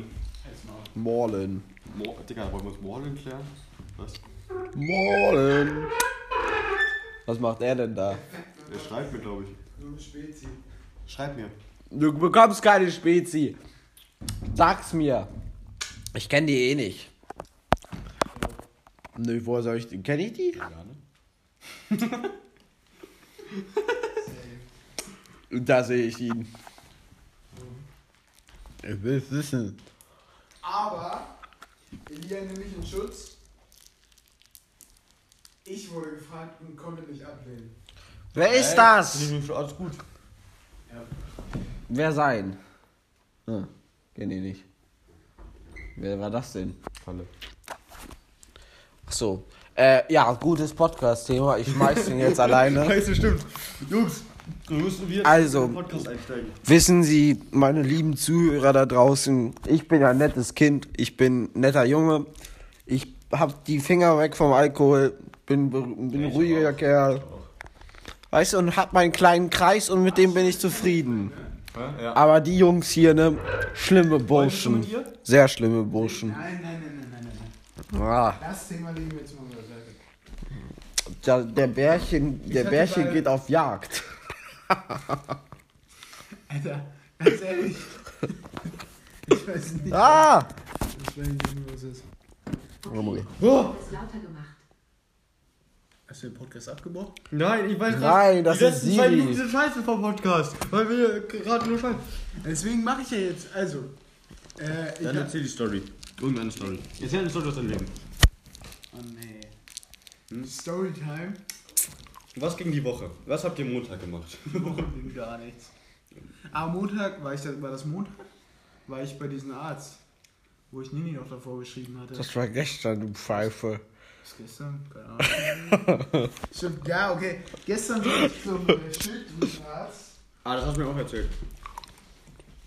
S1: Morlen.
S3: Mo Digga, wollen wir uns Wallen klären? Was?
S1: Morlen. Was macht er denn da?
S3: Er schreibt mir, glaube ich.
S2: So ein Spezi.
S3: Schreib mir.
S1: Du bekommst keine Spezi. Sag's mir. Ich kenne die eh nicht. Nö, woher soll ich die? Kenn ich die?
S3: Ja, ne?
S1: Da sehe ich ihn. Ich will es wissen.
S2: Aber, Elia nimmt mich in Schutz. Ich wurde gefragt und konnte nicht ablehnen.
S1: Wer ist
S3: Ey,
S1: das?
S3: ich Alles gut.
S2: Ja.
S1: Wer sein? Hm, kenn ich nicht. Wer war das denn?
S3: Falle.
S1: Ach so. Äh, ja, gutes Podcast-Thema. Ich schmeiß den jetzt alleine.
S3: Scheiße, stimmt. Jungs, müssen wir
S1: Also-
S3: Podcast einsteigen.
S1: Wissen Sie, meine lieben Zuhörer da draußen, ich bin ein nettes Kind, ich bin ein netter Junge, ich hab die Finger weg vom Alkohol, bin, bin ruhiger Kerl, weißt du, und hab meinen kleinen Kreis und mit dem bin ich zufrieden.
S3: Ja.
S1: Aber die Jungs hier, ne, schlimme Burschen, sehr schlimme Burschen.
S2: Nein, nein, nein, nein, nein, nein.
S1: Ah,
S2: Das Thema legen wir jetzt mal beiseite.
S1: der, der Bärchen, der Bärchen
S2: bei-
S1: geht auf Jagd.
S2: Alter, ganz ehrlich. Ich weiß nicht.
S1: Ah!
S2: Ich weiß nicht, was ist.
S1: Oh.
S4: Ist lauter gemacht.
S2: Hast du den Podcast abgebrochen?
S3: Nein, ich weiß
S1: Nein, das
S3: die
S1: ist
S3: letzten zwei
S1: Siri.
S3: Minuten sind scheiße vom Podcast. Weil wir gerade nur scheiße.
S2: Deswegen mache ich ja jetzt. Also. Äh,
S3: Dann erzähl die Story. Irgendeine Story. Erzähl eine Story aus deinem Leben.
S2: oh nee. Storytime.
S3: Was ging die Woche? Was habt ihr Montag gemacht?
S2: Gar nichts. Am Montag, war, ich da, war das Montag? War ich bei diesem Arzt, wo ich Nini noch davor geschrieben hatte.
S1: Das war gestern, du Pfeife.
S2: Was gestern? Keine Ahnung. Stimmt, ja, okay. Gestern war ich zum äh, Schilddrüsenarzt
S3: Ah, das hast du mir auch erzählt.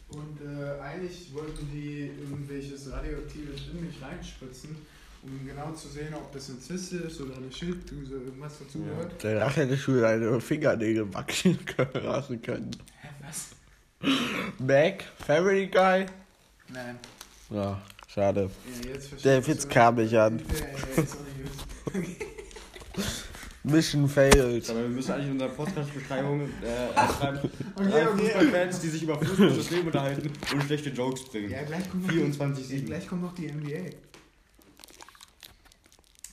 S2: und äh, eigentlich wollten die irgendwelches Radioaktives in mich reinspritzen, um genau zu sehen, ob das eine Zyste ist oder eine Schilddrüse, irgendwas dazu
S3: Ja.
S2: gehört.
S1: Der hätte schon deine Fingernägel wachsen lassen können.
S2: Hä, was?
S1: Mac, Family Guy?
S2: Nein.
S1: Ja, schade.
S2: Ja, jetzt
S1: Der
S2: ich
S1: Witz kam nicht an.
S2: Ja, ja, ist auch nicht gut.
S1: Mission failed.
S3: Aber wir müssen eigentlich in unserer Podcast-Beschreibung äh, schreiben.
S2: Okay, okay.
S3: Fußballfans, die sich über Fußball und das Leben unterhalten und schlechte Jokes bringen.
S2: Ja, gleich kommt noch
S3: 24/7.
S2: Die, gleich kommt noch die NBA.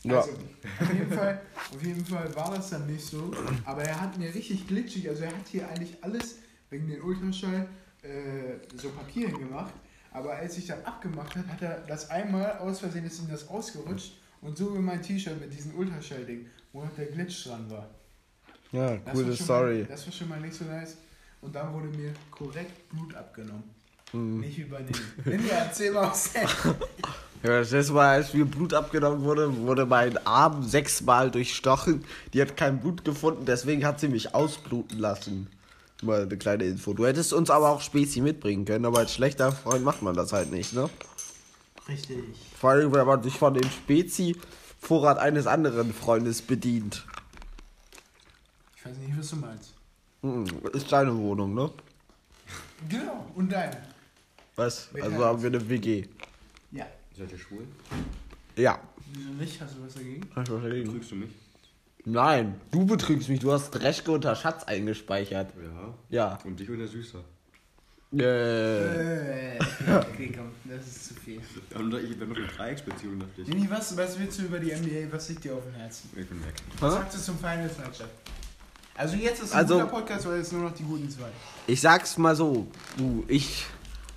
S1: Ja.
S2: Also, auf jeden, Fall, auf jeden Fall war das dann nicht so. Aber er hat mir richtig glitschig, also er hat hier eigentlich alles wegen den Ultraschall äh, so Papier hingemacht. Aber als ich dann abgemacht hat, hat er das einmal aus Versehen ist ihm das ausgerutscht und so wie mein T-Shirt mit diesem Ultraschall-Ding, wo noch der Glitch dran war.
S1: Ja,
S2: Das
S1: coole Story.
S2: Mal, das war schon mal nicht so nice. Und dann wurde mir korrekt Blut abgenommen.
S1: Mhm.
S2: Nicht übernehmen. Ninja, erzähl mal aus
S1: Ja, das letzte Mal, als mir Blut abgenommen wurde, wurde mein Arm sechsmal durchstochen. Die hat kein Blut gefunden, deswegen hat sie mich ausbluten lassen. Mal eine kleine Info. Du hättest uns aber auch Spezi mitbringen können, aber als schlechter Freund macht man das halt nicht, ne?
S2: Richtig.
S1: Vor allem, wenn man sich von dem Spezi-Vorrat eines anderen Freundes bedient.
S2: Ich weiß nicht, was du meinst.
S1: Mhm, Ist deine Wohnung, ne?
S2: Genau, und deine.
S1: Was?
S2: Wir
S1: Also haben wir eine WG.
S2: Ja.
S3: Seid ihr schwul?
S1: Ja.
S2: Wieso nicht? Hast du was dagegen?
S1: Hast du was dagegen?
S3: Trügst du mich?
S1: Nein, du betrügst mich. Du hast Reschke unter Schatz eingespeichert.
S3: Ja.
S1: Ja.
S3: Und dich und der Süßer.
S1: Äh.
S2: Äh, okay, komm, das ist zu viel.
S3: Und ich bin noch eine Dreiecksbeziehung, dachte ich.
S2: Nini, was, was willst du über die NBA? Was liegt dir auf dem Herzen?
S3: Ich bin weg.
S2: Was sagst du zum Finals Matchup? Also jetzt ist ein
S1: Also-
S2: guter Podcast, weil jetzt nur noch die guten zwei.
S1: Ich sag's mal so, du, ich,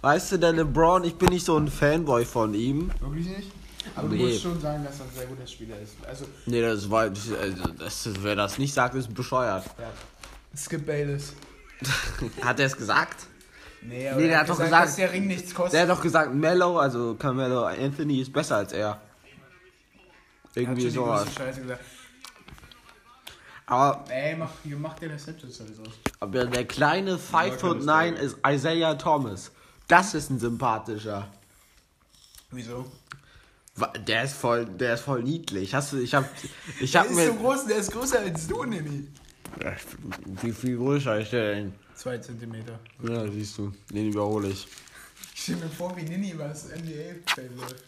S1: weißt du, der LeBron, ich bin nicht so ein Fanboy von ihm.
S2: Wirklich nicht? Aber
S1: Nee.
S2: du musst schon sagen, dass er ein sehr guter Spieler ist. Also,
S1: Nee, das war, also, das, wer das nicht sagt, ist bescheuert.
S2: ja. Skip Bayless.
S1: Hat er es gesagt?
S2: Nee,
S1: Nee, der
S2: er
S1: hat doch
S2: gesagt,
S1: gesagt-
S2: dass der Ring nichts kostet.
S1: Der hat doch gesagt, Mello, also Carmelo Anthony ist besser als er. Irgendwie sowas.
S2: größte Scheiße gesagt.
S1: Aber,
S2: Ey, mach, mach das Snapchat sowieso.
S1: aber der kleine 5 foot 9 ist Isaiah Thomas. Das ist ein sympathischer.
S2: Wieso?
S1: Der ist voll, der ist voll niedlich. Hast du, ich hab, ich
S2: Der
S1: hab
S2: ist
S1: mir,
S2: so groß, der ist größer als du, Nini.
S1: wie viel größer ist der denn?
S2: Zwei Zentimeter.
S1: Ja, siehst du, den überhole ich.
S2: Ich stell mir vor, wie Nini was NBA-Feld läuft.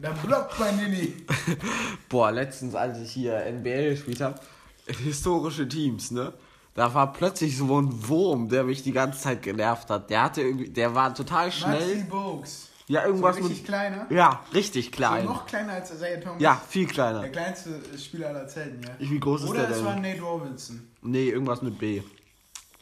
S2: Dann blockt mein Nini.
S1: Boah, letztens, als ich hier NBA gespielt habe, historische Teams, ne? Da war plötzlich so ein Wurm, der mich die ganze Zeit genervt hat. Der hatte irgendwie, der war total
S2: Maxi
S1: schnell.
S2: Bogues.
S1: Ja,
S2: So
S1: irgendwas
S2: richtig
S1: mit.
S2: kleiner.
S1: Ja, richtig klein.
S2: So noch kleiner als Isaiah Thomas.
S1: Ja, viel
S2: Der
S1: kleiner.
S2: kleinste Spieler aller Zeiten, ja.
S1: Wie groß ist
S2: Oder
S1: der
S2: es war
S1: denn?
S2: Nate Robinson.
S1: Nee, irgendwas mit B.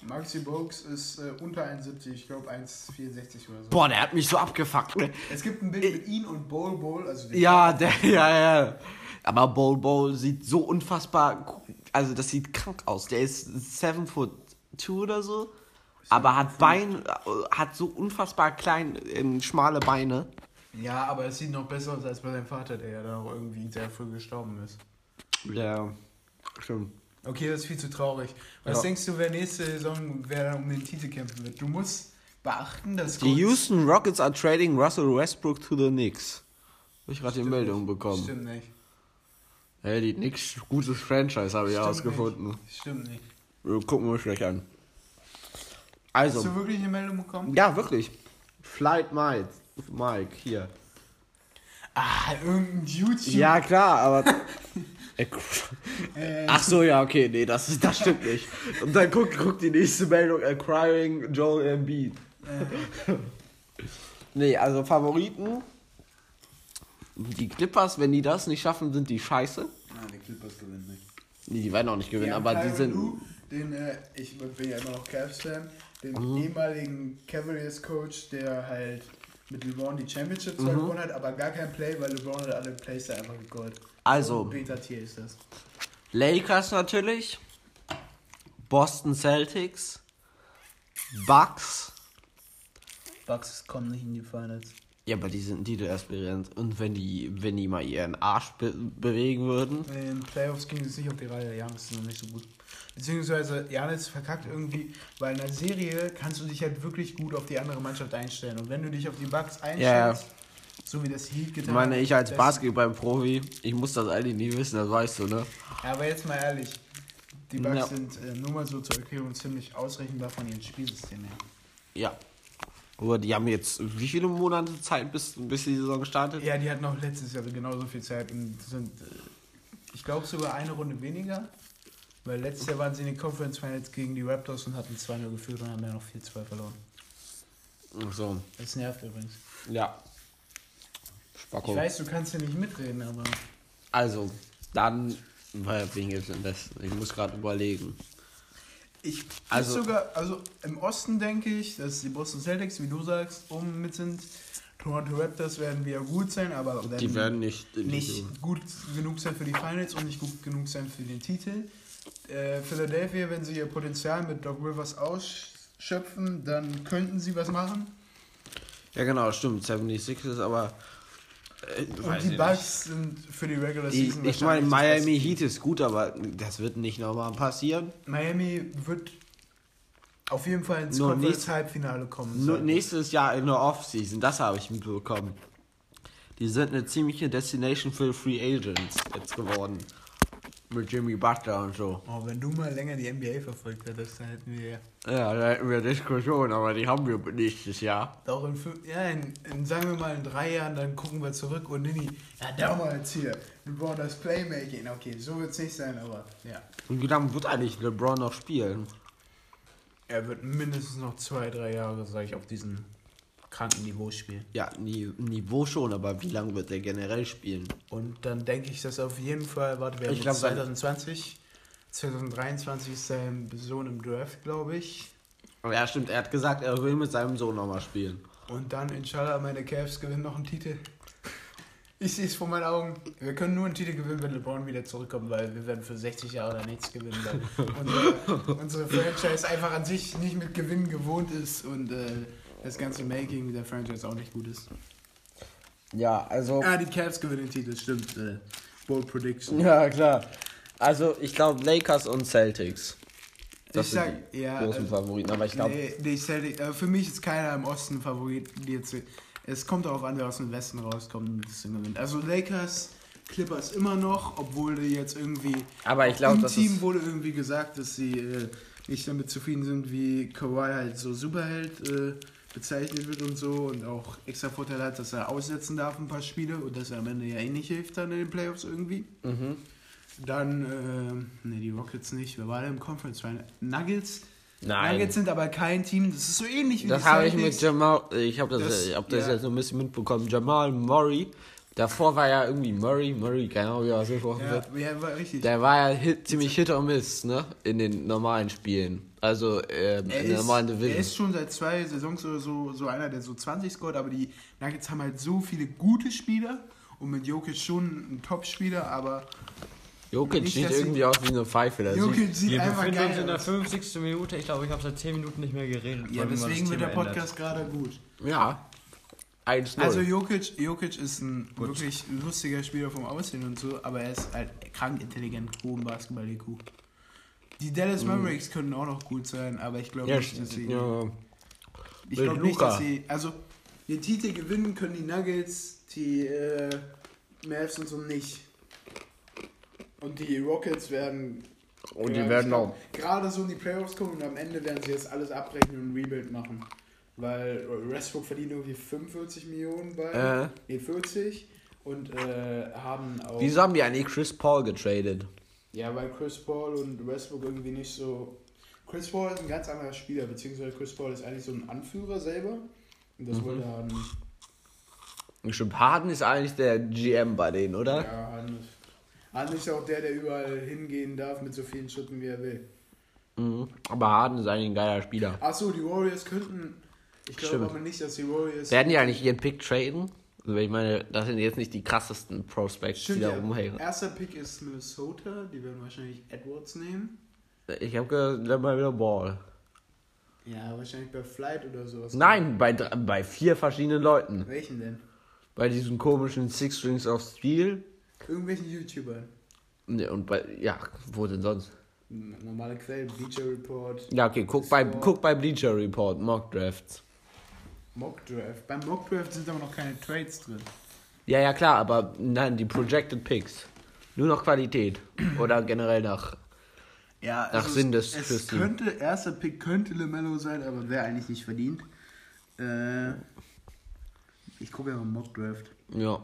S2: Maxi Bogues ist äh, unter 1,70, ich glaube 1,64 oder so.
S1: Boah, der hat mich so abgefuckt.
S2: Es gibt ein Bild mit ihm und Bol Bol, also
S1: Ja, der, ja, ja. Aber Bowl Bowl sieht so unfassbar, also das sieht krank aus. Der ist 7 foot 2 oder so, aber hat Bein, hat so unfassbar klein, ähm, schmale Beine.
S2: Ja, aber es sieht noch besser aus als bei seinem Vater, der ja dann auch irgendwie sehr früh gestorben ist.
S1: Ja, stimmt.
S2: Okay, das ist viel zu traurig. Was
S1: Ja.
S2: denkst du, wer nächste Saison wer dann um den Titel kämpfen wird? Du musst beachten, dass
S1: Die Houston Rockets are trading Russell Westbrook to the Knicks. Hab ich gerade die Meldung bekommen.
S2: Stimmt nicht.
S1: Hey, die Knicks, gutes Franchise habe ich
S2: Stimmt
S1: herausgefunden.
S2: Nicht. Stimmt nicht.
S1: Wir Gucken wir uns gleich an.
S2: Hast
S1: Also,
S2: du wirklich eine Meldung bekommen?
S1: ja, wirklich. Flight Mike, Mike, hier.
S2: Ah, irgendein YouTube.
S1: Ja, klar, aber.
S2: Äh,
S1: Ach so, ja, okay, nee, das, das stimmt nicht. Und dann guckt, guckt die nächste Meldung, acquiring Joel Embiid. Nee, also Favoriten. Die Clippers, wenn die das nicht schaffen, sind die scheiße.
S2: Ah, die Clippers gewinnen nicht.
S1: Nee, die werden auch nicht gewinnen,
S2: haben
S1: aber die sind.
S2: Den, äh, ich bin ja immer noch Cavs-Fan, den
S1: Mhm.
S2: ehemaligen Cavaliers-Coach, der halt mit LeBron die Championship
S1: Mhm.
S2: zwar gewonnen hat, aber gar kein Play, weil LeBron hat alle Plays da einfach gegollt.
S1: Also.
S2: So Beta-Tier ist das.
S1: Lakers natürlich. Boston Celtics. Bucks.
S2: Bucks kommen nicht in die Finals.
S1: Ja, aber die sind Titelaspirant. Und wenn die, wenn die mal ihren Arsch be bewegen würden.
S2: In den Playoffs ging es nicht auf die Reihe, Janis ist noch nicht so gut. Beziehungsweise Janis verkackt irgendwie, weil in der Serie kannst du dich halt wirklich gut auf die andere Mannschaft einstellen. Und wenn du dich auf die Bucks einstellst, so wie das Heat
S1: Ich
S2: getan
S1: meine, ich als Basketball-Profi, ich muss das eigentlich nie wissen, das weißt du, ne?
S2: Ja, aber jetzt mal ehrlich, die Bucks
S1: Ja.
S2: sind äh, nur mal so zur Erklärung ziemlich ausrechenbar von ihrem Spielsystem her.
S1: Ja. Aber die haben jetzt wie viele Monate Zeit, bis, bis die Saison startet?
S2: Ja, die hatten auch letztes Jahr genauso viel Zeit und sind, äh, ich glaube, sogar eine Runde weniger. Weil letztes Jahr waren sie in den Conference Finals gegen die Raptors und hatten 2-0 geführt und haben dann noch 4-2 verloren.
S1: Ach so,
S2: Das nervt übrigens.
S1: ja.
S2: Ich
S1: Spacko.
S2: weiß, du kannst hier nicht mitreden, aber
S1: Also, dann, weil denn das? Ich muss gerade überlegen.
S2: Ich
S1: Also-
S2: sogar, also im Osten denke ich, dass die Boston Celtics, wie du sagst, oben mit sind. Toronto Raptors werden wieder gut sein, aber
S1: Die werden nicht.
S2: nicht gut genug sein für die Finals und nicht gut genug sein für den Titel. Äh, Philadelphia, wenn sie ihr Potenzial mit Doc Rivers ausschöpfen, dann könnten sie was machen.
S1: Ja, genau, stimmt. 76 ist aber.
S2: Und die Bucks sind für die Regular
S1: nicht.
S2: Season
S1: Ich, meine, Miami Heat ist gut, aber das wird nicht nochmal passieren.
S2: Miami wird auf jeden Fall ins
S1: Nur
S2: Conference Halbfinale kommen.
S1: Nur nächstes Jahr in der Offseason, das habe ich mitbekommen. Die sind eine ziemliche Destination für Free Agents jetzt geworden. Mit Jimmy Butler und so.
S2: Oh, wenn du mal länger die NBA verfolgt hättest, dann hätten wir
S1: Ja, da hätten wir Diskussionen, aber die haben wir nächstes Jahr.
S2: auch in, fünf, ja, in, in, sagen wir mal in drei Jahren, dann gucken wir zurück und Nini, ja, damals hier, brauchen das Playmaking. Okay, so wird es nicht sein, aber ja.
S1: Und wie lange wird eigentlich LeBron noch spielen?
S2: Er wird mindestens noch zwei, drei Jahre, sage ich, auf diesem kranken Niveau spielen.
S1: Ja, Ni- Niveau schon, aber wie lange wird er generell spielen?
S2: Und dann denke ich, dass auf jeden Fall, warte, wir haben
S1: Ich glaub, dann-
S2: 2020, 2023 ist sein Sohn im Draft, glaube ich.
S1: Ja, stimmt, er hat gesagt, er will mit seinem Sohn nochmal spielen.
S2: Und dann, inshallah, meine Cavs gewinnen noch einen Titel. Ich sehe es vor meinen Augen. Wir können nur einen Titel gewinnen, wenn LeBron wieder zurückkommt, weil wir werden für 60 Jahre da nichts gewinnen, weil unsere, unsere Franchise einfach an sich nicht mit Gewinnen gewohnt ist und äh, das ganze Making der Franchise auch nicht gut ist.
S1: Ja, also.
S2: Ah, die Cavs gewinnen den Titel, stimmt. Äh, Bold Prediction.
S1: Ja, klar. Also, ich glaube Lakers und Celtics. Das
S2: ich
S1: sind
S2: sag,
S1: die
S2: ja.
S1: großen
S2: äh,
S1: Favoriten, aber ich glaube.
S2: Nee, nee, Celtic, äh, für mich ist keiner im Osten Favorit. Jetzt, es kommt darauf an, wer aus dem Westen rauskommt und das Ding gewinnt. Also Lakers, Clippers immer noch, obwohl die jetzt irgendwie.
S1: Aber ich glaube,
S2: Im
S1: das
S2: Team wurde irgendwie gesagt, dass sie äh, nicht damit zufrieden sind, wie Kawhi halt so Superheld äh, bezeichnet wird und so und auch extra Vorteil hat, dass er aussetzen darf ein paar Spiele und dass er am Ende ja eh nicht hilft dann in den Playoffs irgendwie.
S1: Mhm.
S2: Dann, äh, ne, die Rockets nicht. Wer war im Conference Final? Nuggets?
S1: Nein.
S2: Nuggets sind aber kein Team, das ist so ähnlich wie
S1: Das habe ich mit. Jamal. Ich habe das,
S2: Das-
S1: ich hab das
S2: ja.
S1: jetzt noch ein bisschen mitbekommen. Jamal Murray. Davor war ja irgendwie Murray, Murray, keine Ahnung, wie er ausgesprochen
S2: Ja,
S1: wird.
S2: ja, war richtig.
S1: Der war ja hit, ziemlich hit or miss, ne? In den normalen Spielen. Also ähm,
S2: er,
S1: in der
S2: ist,
S1: normalen
S2: er
S1: Division.
S2: ist schon seit zwei Saisons oder so, so einer, der so 20 scored, aber die Nuggets haben halt so viele gute Spieler und mit Jokic schon ein Top-Spieler, aber
S1: Jokic
S2: nicht,
S1: sieht irgendwie aus wie eine Pfeife. Sieht,
S2: Jokic sieht
S3: Wir
S2: einfach
S3: befinden uns
S2: geil
S3: in der
S2: aus.
S3: 50. Minute. Ich glaube, ich habe seit 10 Minuten nicht mehr geredet.
S2: Ja, deswegen
S3: das
S2: wird der
S3: Thema ändert.
S2: Podcast gerade gut.
S1: ja. 1-0.
S2: Also Jokic, Jokic ist ein wirklich lustiger Spieler vom Aussehen und so, aber er ist halt krank intelligent, hohen Basketball-IQ. Die Dallas Mavericks können auch noch gut sein, aber ich glaube
S1: ja,
S2: nicht, dass sie...
S1: ja.
S2: Ich glaube nicht, dass sie. Also, den Titel gewinnen können die Nuggets, die äh, Mavs und so nicht. Und die Rockets werden.
S1: Und die werden auch.
S2: Gerade so in die Playoffs kommen und am Ende werden sie jetzt alles abbrechen und ein Rebuild machen. Weil Westbrook verdient irgendwie 45 Millionen bei.
S1: Äh.
S2: Nee, 40. Und äh, haben auch.
S1: Wieso haben die eigentlich Chris Paul getradet?
S2: Ja, weil Chris Paul und Westbrook irgendwie nicht so. Chris Paul ist ein ganz anderer Spieler, beziehungsweise Chris Paul ist eigentlich so ein Anführer selber. Und das wollte er nicht.
S1: Stimmt, Harden ist eigentlich der GM bei denen, oder?
S2: Ja, Harden ist, Harden ist auch der, der überall hingehen darf mit so vielen Schritten, wie er will.
S1: Mhm. Aber Harden ist eigentlich ein geiler Spieler.
S2: Achso, die Warriors könnten. Ich glaube aber nicht, dass die Warriors.
S1: Werden die eigentlich ihren Pick traden? Also ich meine, das sind jetzt nicht die krassesten Prospects,
S2: Stimmt,
S1: die da
S2: ja.
S1: rumhängen.
S2: Erster Pick ist Minnesota, die werden wahrscheinlich Edwards nehmen.
S1: Ich habe gehört, dann mal wieder Ball.
S2: Ja, wahrscheinlich bei Flight oder sowas.
S1: Nein, bei, bei vier verschiedenen Leuten.
S2: Welchen denn?
S1: Bei diesen komischen Six Strings of Steel.
S2: Irgendwelchen YouTubern.
S1: Ne, Und bei, ja, wo denn sonst?
S2: Normale Quellen, Bleacher Report,
S1: Ja, okay, guck bei, guck bei Bleacher Report, Mock Drafts.
S2: Mock Draft. Beim Mock Draft sind aber noch keine Trades drin.
S1: Ja, ja, klar, aber nein, die Projected Picks. Nur noch Qualität. Oder generell nach.
S2: Ja,
S1: Nach Sinn des-
S2: es, es könnte, erster Pick könnte LeMelo sein, aber wäre eigentlich nicht verdient. Äh, ich gucke ja mal Mock Draft.
S1: Ja.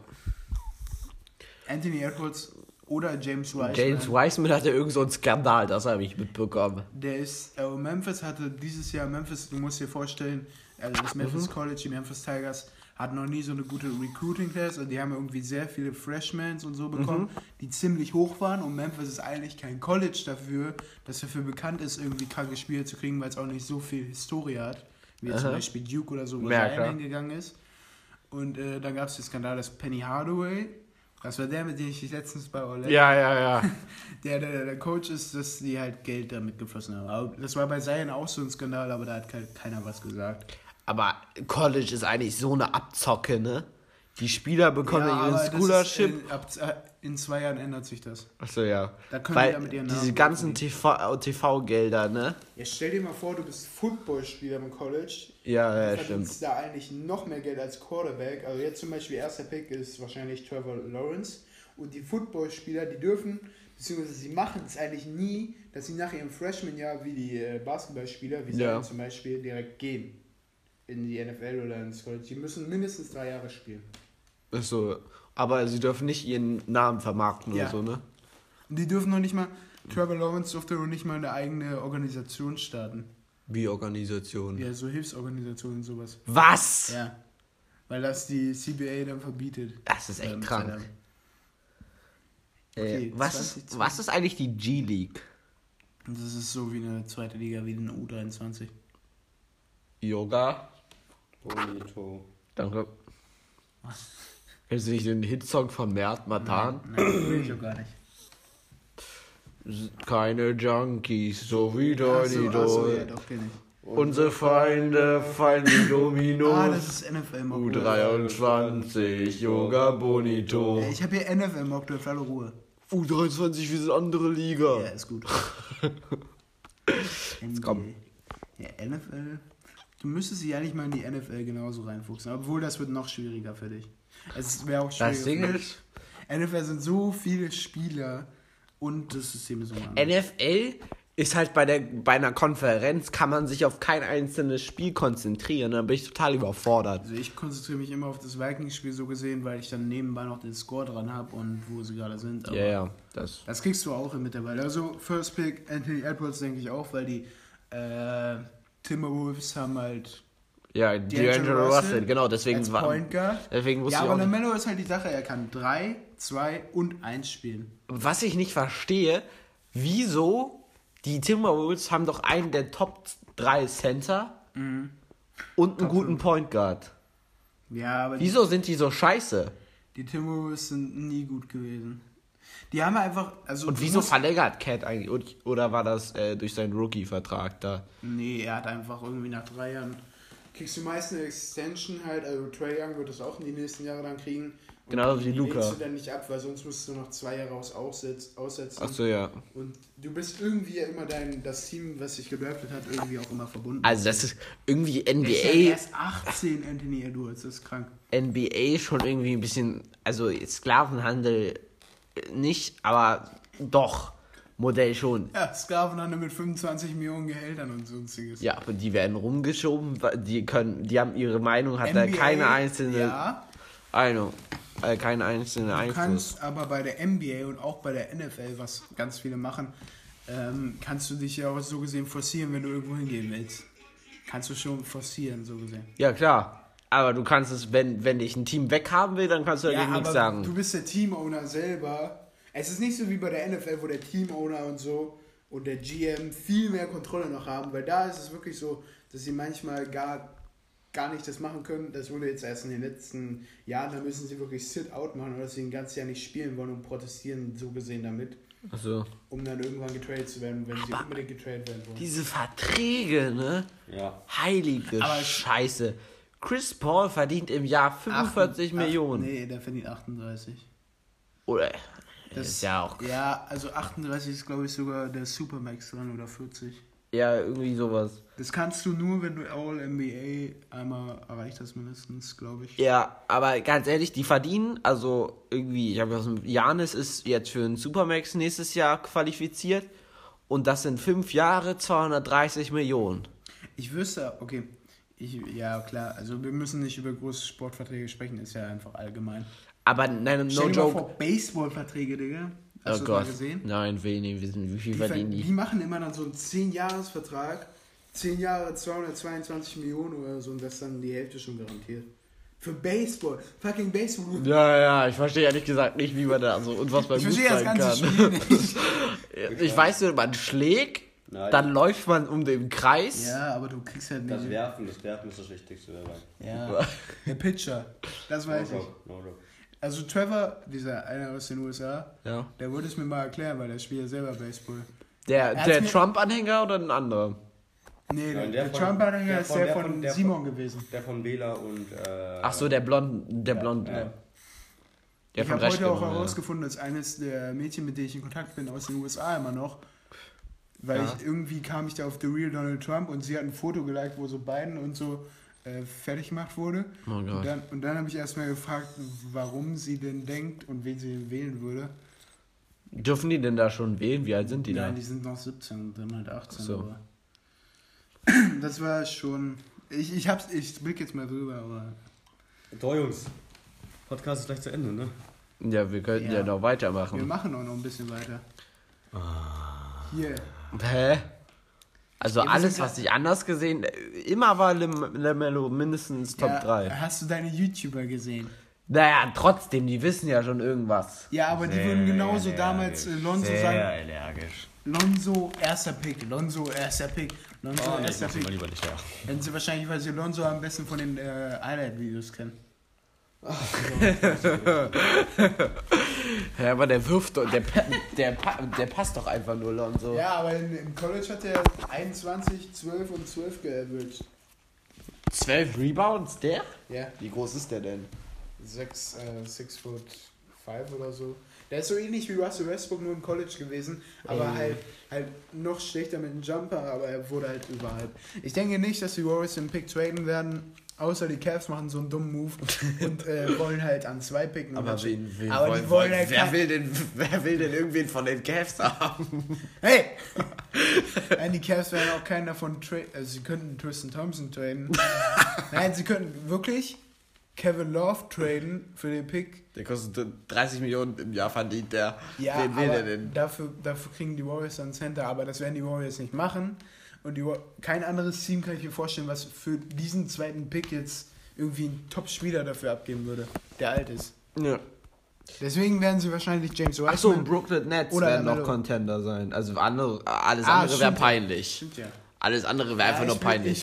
S2: Anthony Edwards oder James Wiseman.
S1: James Wiseman hatte irgend so einen Skandal, das habe ich mitbekommen.
S2: Der ist, äh, Memphis hatte dieses Jahr, Memphis, du musst dir vorstellen, also das Memphis College, die Memphis Tigers, hatten noch nie so eine gute Recruiting-Class. Also die haben irgendwie sehr viele Freshmans und so bekommen, die ziemlich hoch waren. Und Memphis ist eigentlich kein College dafür, das dafür bekannt ist, irgendwie kranke Spieler zu kriegen, weil es auch nicht so viel Historie hat, wie jetzt zum
S1: Aha.
S2: Beispiel Duke oder so, wo
S1: klar.
S2: hingegangen ist. Und äh, dann gab es den Skandal, dass Penny Hardaway, das war der, mit dem ich dich letztens bei Orlando
S1: Ja, ja, ja.
S2: der, der, der Coach ist, dass die halt Geld damit geflossen haben. Aber das war bei Zion auch so ein Skandal, aber da hat ke- keiner was gesagt.
S1: Aber College ist eigentlich so eine Abzocke, ne? Die Spieler bekommen
S2: Ja,
S1: ihren Scholarship.
S2: Ist, in, ab, äh, in zwei Jahren ändert sich das.
S1: Achso, ja.
S2: Da können
S1: Weil
S2: damit ihren
S1: diese
S2: Namen
S1: ganzen
S2: verdienen.
S1: TV TV-Gelder, ne?
S2: Jetzt stell dir mal vor, du bist Footballspieler im College.
S1: Ja,
S2: Du
S1: ja, stimmt.
S2: verdienst da eigentlich noch mehr Geld als Quarterback. Also jetzt zum Beispiel erster Pick ist wahrscheinlich Trevor Lawrence. Und die Footballspieler, die dürfen, beziehungsweise sie machen es eigentlich nie, dass sie nach ihrem Freshman-Jahr wie die äh, Basketballspieler, wie
S1: Ja.
S2: Zion zum Beispiel, direkt gehen. In die NFL oder ins College. Die müssen mindestens drei Jahre spielen.
S1: Achso. Aber sie dürfen nicht ihren Namen vermarkten
S2: Ja.
S1: oder so, ne?
S2: Die dürfen noch nicht mal, Trevor Lawrence durfte noch nicht mal eine eigene Organisation starten.
S1: Wie Organisation.
S2: Ja, so Hilfsorganisationen und sowas.
S1: Was?
S2: Ja. Weil das die CBA dann verbietet.
S1: Das ist echt
S2: Ähm,
S1: krank. Äh,
S2: Okay,
S1: was,
S2: 20,
S1: ist, was ist eigentlich die G-League?
S2: Das ist so wie eine zweite Liga, wie eine U23.
S1: Yoga.
S3: Bonito.
S1: Danke. Kennst du nicht den Hitsong von Mert Matan?
S2: Nein, will ich auch gar nicht.
S1: Keine Junkies, so wie Dolly
S2: ach so, ja, doch, kenn ich.
S1: Unsere Feinde fallen wie Dominos.
S2: Ah, das ist NFL-Mock.
S1: U23, Yoga Bonito.
S2: Ja, ich habe hier NFL-Mock, du alle Ruhe.
S1: U23, wir sind andere Liga.
S2: Ja, ist gut. NBA.
S1: komm.
S2: Ja, NFL. Du müsstest dich eigentlich mal in die NFL genauso reinfuchsen. Obwohl, das wird noch schwieriger für dich. Es wäre auch schwieriger.
S1: Das Ding ist,
S2: NFL sind so viele Spieler und das System ist so anders.
S1: NFL ist halt bei, der, bei einer Konferenz, kann man sich auf kein einzelnes Spiel konzentrieren. Dann bin ich total überfordert.
S2: Also ich konzentriere mich immer auf das Vikings-Spiel so gesehen, weil ich dann nebenbei noch den Score dran habe und wo sie gerade sind. Aber
S1: Ja, ja, das.
S2: Das kriegst du auch mittlerweile. Also First Pick Anthony Edwards denke ich auch, weil die äh, Timberwolves haben halt
S1: Ja,
S2: D'Angelo Russell
S1: Russell, genau, deswegen war.
S2: Point Guard.
S1: Deswegen wusste
S2: Ja,
S1: ich
S2: aber. LaMelo ist halt die Sache, er kann 3, 2 und 1 spielen.
S1: Was ich nicht verstehe, wieso die Timberwolves haben doch einen der Top 3 Center
S2: Mhm.
S1: und einen guten Point Guard.
S2: Ja, aber
S1: Wieso sind die so scheiße?
S2: die, die Timberwolves sind nie gut gewesen. Die haben einfach, also
S1: Und wieso verlängert Cat eigentlich? Oder war das äh, durch seinen Rookie-Vertrag da?
S2: Nee, er hat einfach irgendwie nach drei Jahren. Kriegst du meist eine Extension halt, also Trey Young wird das auch in die nächsten Jahre dann kriegen. Und
S1: Genau wie
S2: die
S1: Luka.
S2: legst du dann nicht ab, weil sonst musst du noch zwei Jahre aus aussetz, aussetzen.
S1: Achso, ja.
S2: Und du bist irgendwie ja immer dein, das Team, was sich gedraftet hat, irgendwie auch immer verbunden.
S1: Also das ist irgendwie
S2: ist
S1: NBA,
S2: erst 18, Anthony Edwards, das ist krank.
S1: NBA schon irgendwie ein bisschen, also Sklavenhandel nicht, aber doch, Modell schon.
S2: Ja, Sklavenhandel mit 25 Millionen Gehältern und sonstiges.
S1: Ja, aber die werden rumgeschoben, die können, die haben ihre Meinung, hat da
S2: NBA,
S1: keine einzelne
S2: Ja,
S1: Ahnung, äh, keine einzelne
S2: du
S1: Einfluss.
S2: kannst aber bei der NBA und auch bei der NFL, was ganz viele machen, ähm, kannst du dich ja auch so gesehen forcieren, wenn du irgendwo hingehen willst. Kannst du schon forcieren, so gesehen.
S1: Ja, klar. Aber du kannst es, wenn, wenn dich ein Team weghaben will, dann kannst du dagegen nichts
S2: du
S1: sagen.
S2: bist der Teamowner selber. Es ist nicht so wie bei der NFL, wo der Teamowner und so und der GM viel mehr Kontrolle noch haben, weil da ist es wirklich so, dass sie manchmal gar, gar nicht das machen können. Das wurde jetzt erst in den letzten Jahren, da müssen sie wirklich Sit-Out machen oder dass sie ein ganzes Jahr nicht spielen wollen und protestieren so gesehen damit,
S1: Also,
S2: um dann irgendwann getradet zu werden, wenn sie
S1: Aber-
S2: unbedingt getradet werden wollen.
S1: diese Verträge, ne?
S3: Ja.
S1: Heilige
S2: Aber-
S1: Scheiße. Chris Paul verdient im Jahr 45
S2: Acht-
S1: Millionen.
S2: Nee, der verdient 38.
S1: Oder, das
S2: Das
S1: ist ja auch,
S2: Ja, also 38 ist glaube ich sogar der Supermax dran oder 40.
S1: ja, irgendwie sowas.
S2: Das kannst du nur, wenn du All-NBA einmal erreicht hast, mindestens, glaube ich.
S1: Ja, aber ganz ehrlich, die verdienen, also irgendwie, ich habe dem Janis ist jetzt für einen Supermax nächstes Jahr qualifiziert und das sind fünf Jahre 230 Millionen.
S2: Ich wüsste, okay, ich, ja klar, also wir müssen nicht über große Sportverträge sprechen, ist ja einfach allgemein.
S1: Aber nein, no
S2: Stell dir mal
S1: joke.
S2: vor, Baseballverträge, Digga. Hast
S1: Oh
S2: du das mal
S1: Gott.
S2: gesehen?
S1: Nein, will nicht wissen, wie viel
S2: Die, ver-
S1: verdienen
S2: die
S1: die.
S2: machen immer dann so einen 10-Jahres-Vertrag, 10 Jahre 222 Millionen oder so und das ist dann die Hälfte schon garantiert. Für Baseball, fucking Baseball.
S1: Ja, ja, ich verstehe ehrlich gesagt nicht, wie man da so unfassbar
S2: Ich
S1: gut
S2: verstehe das
S1: sein
S2: ganze
S1: kann.
S2: Spiel nicht.
S1: Ich weiß nur, man schlägt,
S3: Nein.
S1: dann läuft man um den Kreis.
S2: Ja, aber du kriegst halt
S3: Das
S2: nicht.
S3: Werfen, das Werfen ist das Wichtigste dabei.
S2: Ja, der Pitcher, das weiß
S3: no
S2: ich.
S3: no.
S2: Also Trevor, dieser einer aus den USA,
S1: Ja.
S2: der wollte es mir mal erklären, weil der spielt ja selber Baseball.
S1: Der,
S2: Er
S1: der Trump-Anhänger oder ein anderer?
S2: Nee, der,
S3: Nein,
S2: der,
S3: der
S2: Trump-Anhänger
S3: der
S2: ist
S3: von-
S2: der,
S3: der
S2: von,
S3: der
S2: Simon
S3: von-
S2: gewesen.
S3: Der von Bela und. Äh,
S1: Ach so, der Blond, der Blond.
S3: ja.
S1: Der
S2: ich habe heute auch
S1: ja.
S2: herausgefunden, dass eines der Mädchen, mit denen ich in Kontakt bin, aus den USA immer noch, weil
S1: Ja.
S2: ich irgendwie kam ich da auf The Real Donald Trump und sie hat ein Foto geliked, wo so Biden und so äh, fertig gemacht wurde.
S1: Oh
S2: und
S1: Gott.
S2: dann, und dann habe ich erstmal gefragt, warum sie denn denkt und wen sie wählen würde.
S1: Dürfen die denn da schon wählen? Wie alt sind die
S2: Nein,
S1: da?
S2: die sind noch 17 und dann halt 18.
S1: So.
S2: Aber das war schon. Ich, ich hab's, ich blick jetzt mal drüber, aber.
S3: So, Jungs. Podcast ist gleich zu Ende, ne?
S1: Ja, wir könnten ja,
S2: Ja.
S1: noch
S2: Wir
S1: weitermachen.
S2: machen auch noch ein bisschen weiter. Hier.
S1: Hä? Also
S2: Ja,
S1: alles, was ich anders gesehen, äh, immer war Lemello mindestens Top
S2: Ja,
S1: 3.
S2: Hast du deine YouTuber gesehen?
S1: Naja, trotzdem, die wissen ja schon irgendwas.
S2: Ja, aber die würden genauso damals äh, Lonzo
S3: Sehr
S2: sagen.
S3: allergisch.
S2: Lonzo, erster Pick. Lonzo, erster Pick. Lonzo,
S3: Oh,
S2: erster Pick.
S3: lieber nicht, ja.
S2: Wenn sie wahrscheinlich, weil sie Lonzo am besten von den äh, Highlight-Videos kennen.
S1: Ja, aber der wirft doch, der, der, der passt doch einfach nur und so.
S2: Ja, aber in, im College hat er 21, 12 und 12 geaveraged.
S1: 12 Rebounds, der?
S2: Ja.
S1: Wie groß ist der denn?
S2: 6, äh, 6 foot 5 oder so. Der ist so ähnlich wie Russell Westbrook nur im College gewesen, aber
S1: Ey.
S2: halt, halt noch schlechter mit dem Jumper, aber er wurde halt überhalb. Ich denke nicht, dass die Warriors den Pick traden werden, außer die Cavs machen so einen dummen Move und äh, wollen halt an zwei picken.
S1: Aber wen, wen
S2: aber
S1: wollen,
S2: die wollen halt
S1: wer, will denn, wer will denn irgendwen von den Cavs haben?
S2: Hey! Nein, die Cavs werden auch keinen davon traden. Also, sie könnten Tristan Thompson traden. Nein, sie könnten wirklich Kevin Love traden für den Pick.
S1: Der kostet 30 Millionen im Jahr verdient der.
S2: Ja,
S1: wen will der denn?
S2: Dafür, dafür kriegen die Warriors dann Center, aber das werden die Warriors nicht machen. Und Wa- kein anderes Team kann ich mir vorstellen, was für diesen zweiten Pick jetzt irgendwie einen Top-Spieler dafür abgeben würde, der alt ist.
S1: Ja.
S2: Deswegen werden sie wahrscheinlich James Wiseman.
S1: Achso, Brooklyn Nets
S2: Oder
S1: werden noch. Contender sein. Also andere, alles
S2: Ah,
S1: andere wäre peinlich.
S2: Stimmt ja.
S1: Alles andere wäre einfach
S2: Ja,
S1: nur
S2: ich bin-
S1: peinlich.